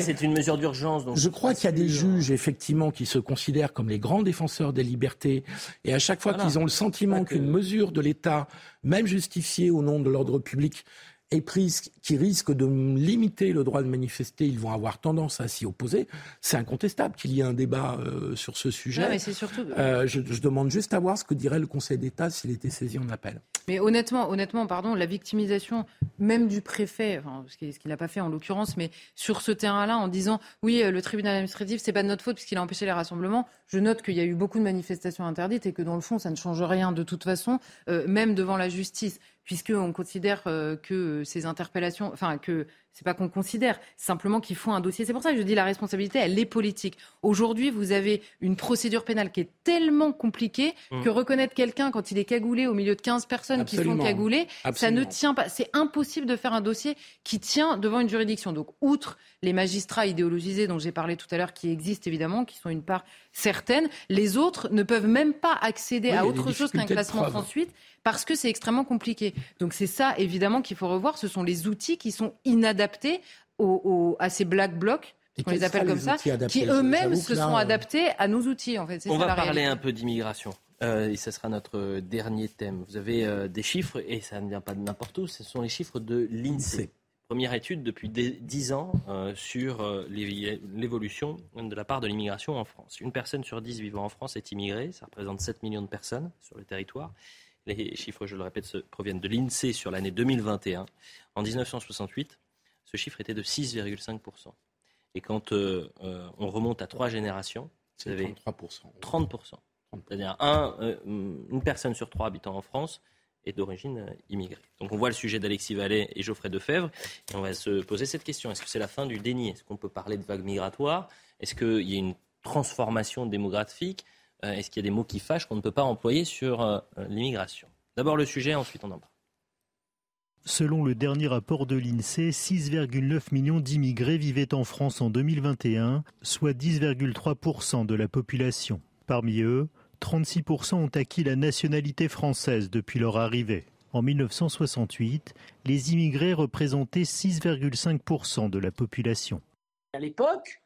c'est une mesure d'urgence. Je crois qu'il y a des juges, effectivement, qui se considèrent comme les grands défenseurs des libertés. Et à chaque fois qu'ils ont le sentiment qu'une mesure de l'État, même justifiée au nom de l'ordre public, est prise qui risque de limiter le droit de manifester, ils vont avoir tendance à s'y opposer. C'est incontestable qu'il y ait un débat euh, sur ce sujet. mais surtout... Euh, je, je, demande juste à voir ce que dirait le Conseil d'État s'il était saisi en appel. Mais honnêtement, honnêtement, pardon, la victimisation même du préfet, enfin, ce qu'il n'a pas fait en l'occurrence, mais sur ce terrain-là, en disant oui, euh, le tribunal administratif, c'est pas de notre faute puisqu'il a empêché les rassemblements. Je note qu'il y a eu beaucoup de manifestations interdites et que dans le fond, ça ne change rien de toute façon, même devant la justice puisqu'on considère euh, que ces interpellations, enfin que c'est pas qu'on considère, simplement qu'il faut un dossier. C'est pour ça que je dis la responsabilité, elle est politique. Aujourd'hui, vous avez une procédure pénale qui est tellement compliquée mmh. que reconnaître quelqu'un quand il est cagoulé au milieu de 15 personnes qui sont cagoulées, ça ne tient pas. C'est impossible de faire un dossier qui tient devant une juridiction. Donc, outre les magistrats idéologisés dont j'ai parlé tout à l'heure, qui existent évidemment, qui sont une part certaine, les autres ne peuvent même pas accéder à autre chose qu'un classement sans suite parce que c'est extrêmement compliqué. Donc c'est ça, évidemment, qu'il faut revoir. Ce sont les outils qui sont inadaptés à ces black blocs on les appelle comme ça, qui eux-mêmes se sont adaptés à nos outils. En fait. On va parler un peu d'immigration. Euh, et ce sera notre dernier thème. Vous avez euh, des chiffres, et ça ne vient pas de n'importe où, ce sont les chiffres de l'INSEE. Première étude depuis 10 ans euh, sur l'évolution de la part de l'immigration en France. Une personne sur 10 vivant en France est immigrée, ça représente 7 millions de personnes sur le territoire. Les chiffres, je le répète, proviennent de l'INSEE sur l'année 2021. En 1968, ce chiffre était de 6,5%. Et quand euh, euh, on remonte à trois générations, vous avez 30%. C'est-à-dire un, euh, une personne sur trois habitant en France est d'origine immigrée. Donc on voit le sujet d'Alexis Vallée et Geoffrey Defebvre, et on va se poser cette question. Est-ce que c'est la fin du déni? Est-ce qu'on peut parler de vague migratoire Est-ce qu'il y a une transformation démographique? Euh, est-ce qu'il y a des mots qui fâchent qu'on ne peut pas employer sur euh, l'immigration? D'abord le sujet, ensuite on en parle. Selon le dernier rapport de l'INSEE, 6,9 millions d'immigrés vivaient en France en 2021, soit 10,3% de la population. Parmi eux, 36% ont acquis la nationalité française depuis leur arrivée. En 1968, les immigrés représentaient 6,5% de la population. À l'époque,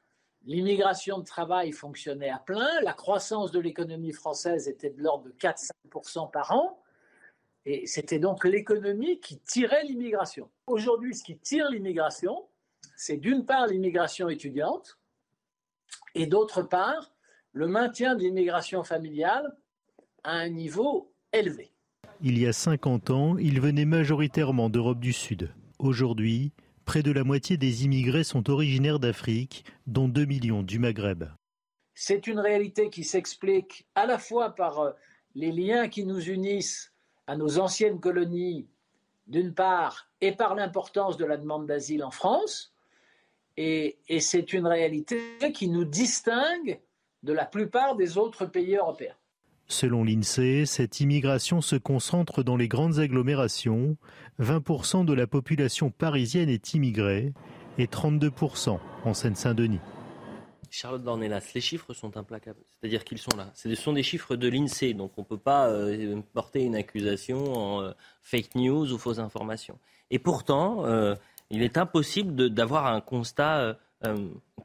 L'immigration de travail fonctionnait à plein, la croissance de l'économie française était de l'ordre de 4-5% par an, et c'était donc l'économie qui tirait l'immigration. Aujourd'hui, ce qui tire l'immigration, c'est d'une part l'immigration étudiante, et d'autre part le maintien de l'immigration familiale à un niveau élevé. Il y a 50 ans, ils venaient majoritairement d'Europe du Sud. Aujourd'hui, près de la moitié des immigrés sont originaires d'Afrique, dont 2 millions du Maghreb. C'est une réalité qui s'explique à la fois par euh, les liens qui nous unissent à nos anciennes colonies, d'une part, et par l'importance de la demande d'asile en France, et, et c'est une réalité qui nous distingue de la plupart des autres pays européens. Selon l'INSEE, cette immigration se concentre dans les grandes agglomérations. 20% de la population parisienne est immigrée et 32% en Seine-Saint-Denis. Charlotte Dornelas, les chiffres sont implacables. C'est-à-dire qu'ils sont là. Ce sont des chiffres de l'INSEE, donc on ne peut pas euh, porter une accusation en euh, fake news ou fausse information. Et pourtant, euh, il est impossible d'avoir un constat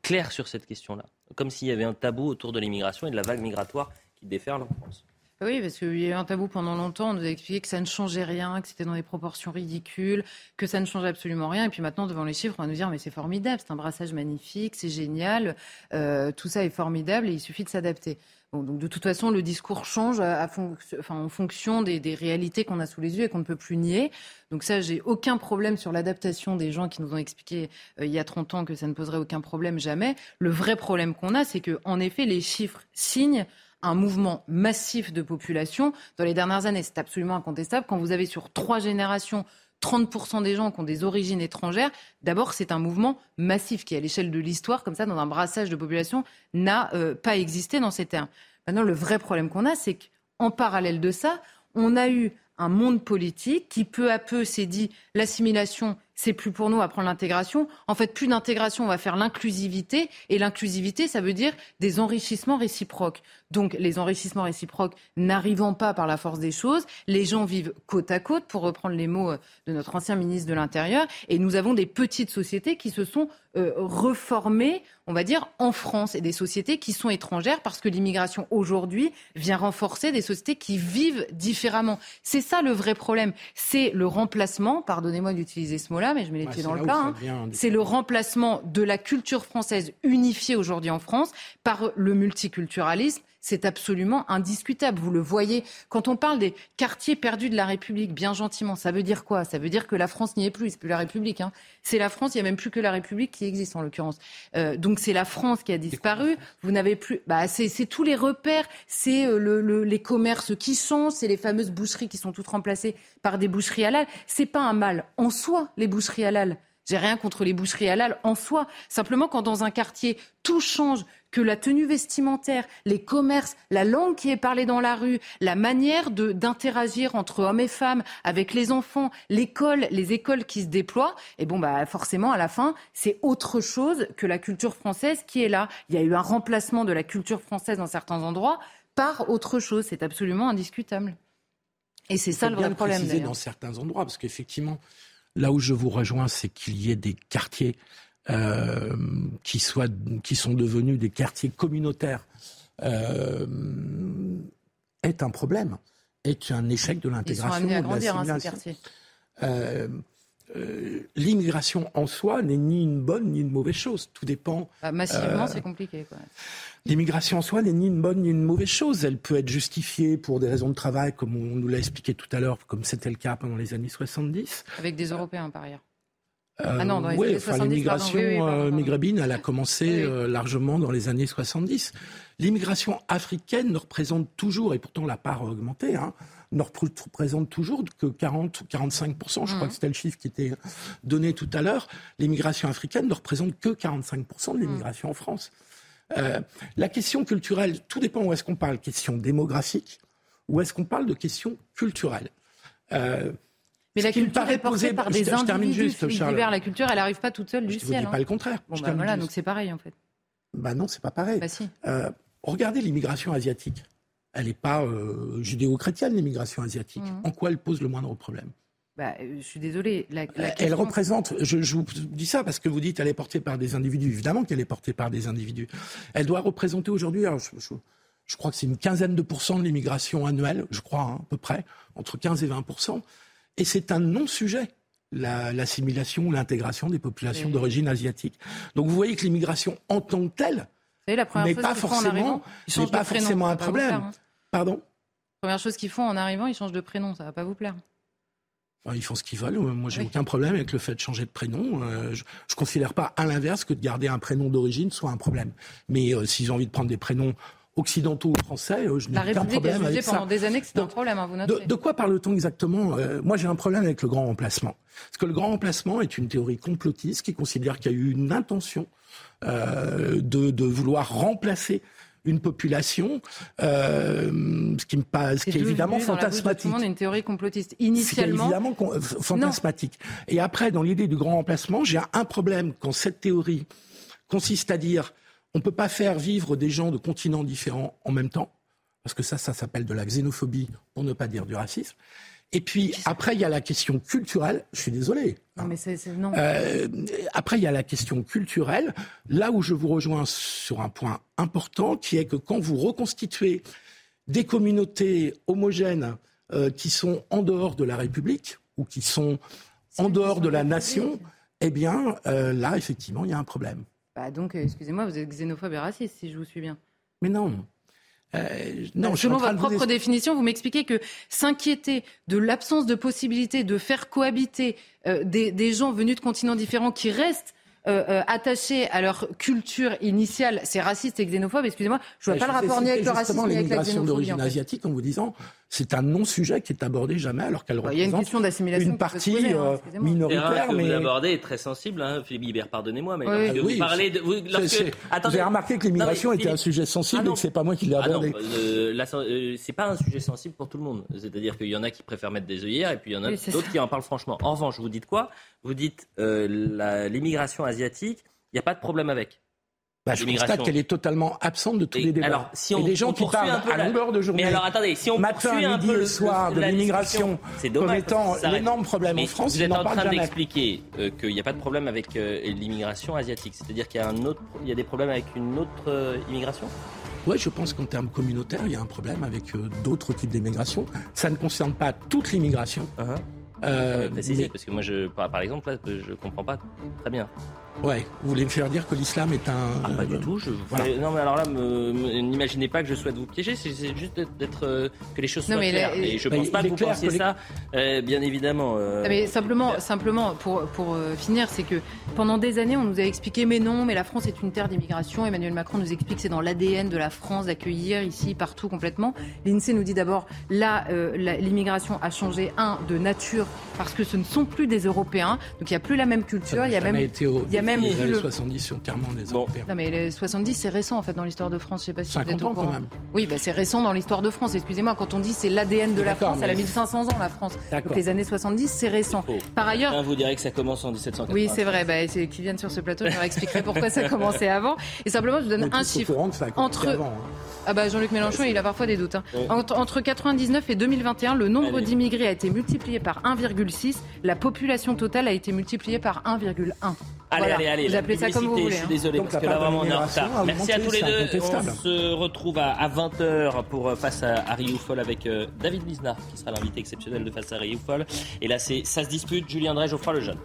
clair sur cette question-là. Comme s'il y avait un tabou autour de l'immigration et de la vague migratoire défaire en France. Oui, parce qu'il y a un tabou pendant longtemps. On nous a expliqué que ça ne changeait rien, que c'était dans des proportions ridicules, que ça ne changeait absolument rien. Et puis maintenant, devant les chiffres, on va nous dire mais c'est formidable, c'est un brassage magnifique, c'est génial, euh, tout ça est formidable et il suffit de s'adapter. Donc de toute façon, le discours change en fonction des, réalités qu'on a sous les yeux et qu'on ne peut plus nier. Donc ça, j'ai aucun problème sur l'adaptation des gens qui nous ont expliqué euh, il y a 30 ans que ça ne poserait aucun problème jamais. Le vrai problème qu'on a, c'est que en effet, les chiffres signent un mouvement massif de population dans les dernières années. C'est absolument incontestable. Quand vous avez sur trois générations 30% des gens qui ont des origines étrangères, d'abord c'est un mouvement massif qui à l'échelle de l'histoire, comme ça, dans un brassage de population, n'a euh, pas existé dans ces termes. Maintenant, le vrai problème qu'on a, c'est qu'en parallèle de ça, on a eu un monde politique qui peu à peu s'est dit l'assimilation c'est plus pour nous à prendre l'intégration. En fait, plus d'intégration, on va faire l'inclusivité. Et l'inclusivité, ça veut dire des enrichissements réciproques. Donc, les enrichissements réciproques n'arrivant pas par la force des choses, les gens vivent côte à côte, pour reprendre les mots euh, de notre ancien ministre de l'Intérieur. Et nous avons des petites sociétés qui se sont euh, reformées, on va dire, en France, et des sociétés qui sont étrangères, parce que l'immigration aujourd'hui vient renforcer des sociétés qui vivent différemment. C'est ça le vrai problème. C'est le remplacement, pardonnez-moi d'utiliser ce mot-là, mais je mets les pieds dans le plat. Hein. C'est le remplacement de la culture française unifiée aujourd'hui en France par le multiculturalisme. C'est absolument indiscutable. Vous le voyez, quand on parle des quartiers perdus de la République, bien gentiment, ça veut dire quoi? Ça veut dire que la France n'y est plus. C'est plus la République. Hein. C'est la France. Il n'y a même plus que la République qui existe en l'occurrence. Euh, donc c'est la France qui a disparu. Vous n'avez plus. Bah, c'est tous les repères. C'est euh, le, les commerces qui sont. C'est les fameuses boucheries qui sont toutes remplacées par des boucheries halal. C'est pas un mal en soi les boucheries halal. J'ai rien contre les boucheries halal en soi. Simplement, quand dans un quartier, tout change, que la tenue vestimentaire, les commerces, la langue qui est parlée dans la rue, la manière d'interagir entre hommes et femmes, avec les enfants, l'école, les écoles qui se déploient, et bon, bah, forcément, à la fin, c'est autre chose que la culture française qui est là. Il y a eu un remplacement de la culture française dans certains endroits par autre chose. C'est absolument indiscutable. Et c'est ça le vrai problème. dans certains endroits, parce qu'effectivement, Là où je vous rejoins, c'est qu'il y ait des quartiers euh, qui, soient, qui sont devenus des quartiers communautaires euh, est un problème, est un échec de l'intégration. Ils sont amenés à grandir, hein, euh, euh, l'immigration en soi n'est ni une bonne ni une mauvaise chose. Tout dépend. Bah, massivement, euh, c'est compliqué. L'immigration en soi n'est ni une bonne ni une mauvaise chose. Elle peut être justifiée pour des raisons de travail, comme on nous l'a expliqué tout à l'heure, comme c'était le cas pendant les années 70. Avec des Européens, par ailleurs. Euh, ah non, dans les oui, enfin, l'immigration euh, maghrébine, elle a commencé euh, largement dans les années 70. L'immigration africaine ne représente toujours, et pourtant la part a augmenté, hein, ne représente toujours que 40 ou 45 Je crois mmh. que c'était le chiffre qui était donné tout à l'heure. L'immigration africaine ne représente que 45 de l'immigration en France. Euh, la question culturelle, tout dépend où est-ce qu'on parle. Question démographique ou est-ce qu'on parle de question culturelle euh, mais la culture est portée par des je, individus. Juste, la culture, elle n'arrive pas toute seule du ciel. Je ne dis pas le contraire. Bon, bah voilà, donc c'est pareil en fait. Bah non, c'est pas pareil. Bah si. euh, regardez l'immigration asiatique. Elle n'est pas judéo-chrétienne, l'immigration asiatique. Mmh. En quoi elle pose le moindre problème? Bah, euh, je suis désolée. La, la Elle représente, je, je, vous dis ça parce que vous dites qu'elle est portée par des individus. Évidemment qu'elle est portée par des individus. Elle doit représenter aujourd'hui, je, je, crois que c'est une quinzaine de pourcents de l'immigration annuelle, je crois, hein, à peu près, entre 15 et 20 Et c'est un non-sujet l'assimilation ou l'intégration des populations d'origine asiatique. Donc vous voyez que l'immigration en tant que telle n'est pas forcément, pas forcément un problème. Hein. Pardon? Première chose qu'ils font en arrivant, ils changent de prénom, ça va pas vous plaire. Ils font ce qu'ils veulent. Moi, j'ai aucun problème avec le fait de changer de prénom. Euh, je, ne considère pas, à l'inverse, que de garder un prénom d'origine soit un problème. Mais euh, s'ils ont envie de prendre des prénoms occidentaux ou français, euh, je n'ai aucun problème avec ça. pendant des années que c'est un problème, hein, vous notez. De, quoi parle-t-on exactement Moi, j'ai un problème avec le grand remplacement. Parce que le grand remplacement est une théorie complotiste qui considère qu'il y a eu une intention de, de, vouloir remplacer une population, euh, ce qui me passe, qui est évidemment fantasmatique. C'est une théorie complotiste. Initialement, évidemment euh, fantasmatique. Et après, dans l'idée du grand remplacement, j'ai un problème quand cette théorie consiste à dire on ne peut pas faire vivre des gens de continents différents en même temps, parce que ça, ça s'appelle de la xénophobie, pour ne pas dire du racisme. Et puis après, il y a la question culturelle. Je suis désolé. Non, mais c'est, non. Euh, après, il y a la question culturelle. Là où je vous rejoins sur un point important, qui est que quand vous reconstituez des communautés homogènes euh, qui sont en dehors de la République ou qui sont en dehors de la nation, eh bien, euh, là, effectivement, il y a un problème. Bah donc, excusez-moi, vous êtes xénophobe et raciste, si je vous suis bien. Mais non. Euh, non, selon votre propre définition, vous m'expliquez que s'inquiéter de l'absence de possibilité de faire cohabiter euh, des, gens venus de continents différents qui restent euh, attachés à leur culture initiale, c'est raciste et xénophobe. Excusez-moi, je ne vois pas le rapport ni avec le racisme ni avec la xénophobie. d'origine asiatique en vous disant c'est un non-sujet qui est abordé jamais alors qu'elle représente bah, une, question une partie hein, euh, minoritaire. mais... vous abordez est très sensible, hein, Philippe Hibert, pardonnez-moi, mais oui. vous parlez de... Vous, lorsque... Attendez, avez remarqué que l'immigration était un sujet sensible ah et que c'est pas moi qui l'ai ah abordé. Euh, euh, c'est pas un sujet sensible pour tout le monde. C'est-à-dire qu'il y en a qui préfèrent mettre des œillères et puis il y en a d'autres qui en parlent franchement. En revanche, vous dites quoi? Vous dites l'immigration asiatique, il n'y a pas de problème avec. Bah, je constate qu'elle est totalement absente de tous les débats. Alors, si on, et des gens qui parlent à longueur de journée, mais alors attendez, si on matin, midi un peu et soir de l'immigration comme étant l'énorme problème en France, vous êtes en train d'expliquer euh, qu'il n'y a pas de problème avec euh, l'immigration asiatique, c'est-à-dire qu'il y a un autre, il y a des problèmes avec une autre euh, immigration? Oui, je pense qu'en termes communautaires, il y a un problème avec d'autres types d'immigration. Ça ne concerne pas toute l'immigration. Euh, mais... Parce que moi, je, par, exemple, là, je comprends pas très bien. Ouais, vous voulez me faire dire que l'islam est un. Ah, pas du tout. Je... Non, mais alors là, n'imaginez pas que je souhaite vous piéger. C'est juste d'être euh, que les choses soient claires. Et je ne pense pas que vous pensiez ça, euh, bien évidemment. Euh, mais simplement, simplement pour pour finir, c'est que pendant des années, on nous a expliqué, mais non, mais la France est une terre d'immigration. Emmanuel Macron nous explique que c'est dans l'ADN de la France d'accueillir ici, partout, complètement. L'Insee nous dit d'abord, là, l'immigration a changé un de nature parce que ce ne sont plus des Européens, donc il n'y a plus la même culture, il y a même, il y a même les années 70 sont clairement des Européens. Non mais les 70 c'est récent en fait dans l'histoire de France, je sais pas si 50 vous ans quand même. Oui, bah, c'est récent dans l'histoire de France. Excusez-moi, quand on dit c'est l'ADN de la France, elle a 1500 ans la France. Donc les années 70 c'est récent. Par ailleurs, vous direz que ça commence en 1780. Oui, c'est vrai. Bah, qui viennent sur ce plateau, je leur expliquerai pourquoi ça commençait avant. Et simplement, je vous donne un chiffre. Entre avant, hein. Ah bah Jean-Luc Mélenchon, il a parfois des doutes. Hein. Entre, entre 99 et 2021, le nombre d'immigrés a été multiplié par 1,6. La population totale a été multipliée par 1,1. Allez, allez, allez. Vous appelez ça comme vous voulez. Je suis hein. désolé, parce que là, vraiment, on est en retard. Merci à tous les deux. On se retrouve à, 20h pour euh, Face à, à Folle avec euh, David Lisnard, qui sera l'invité exceptionnel de Face à Folle. Et là, c'est ça se dispute. Julien Drey, Geoffroy Lejeune.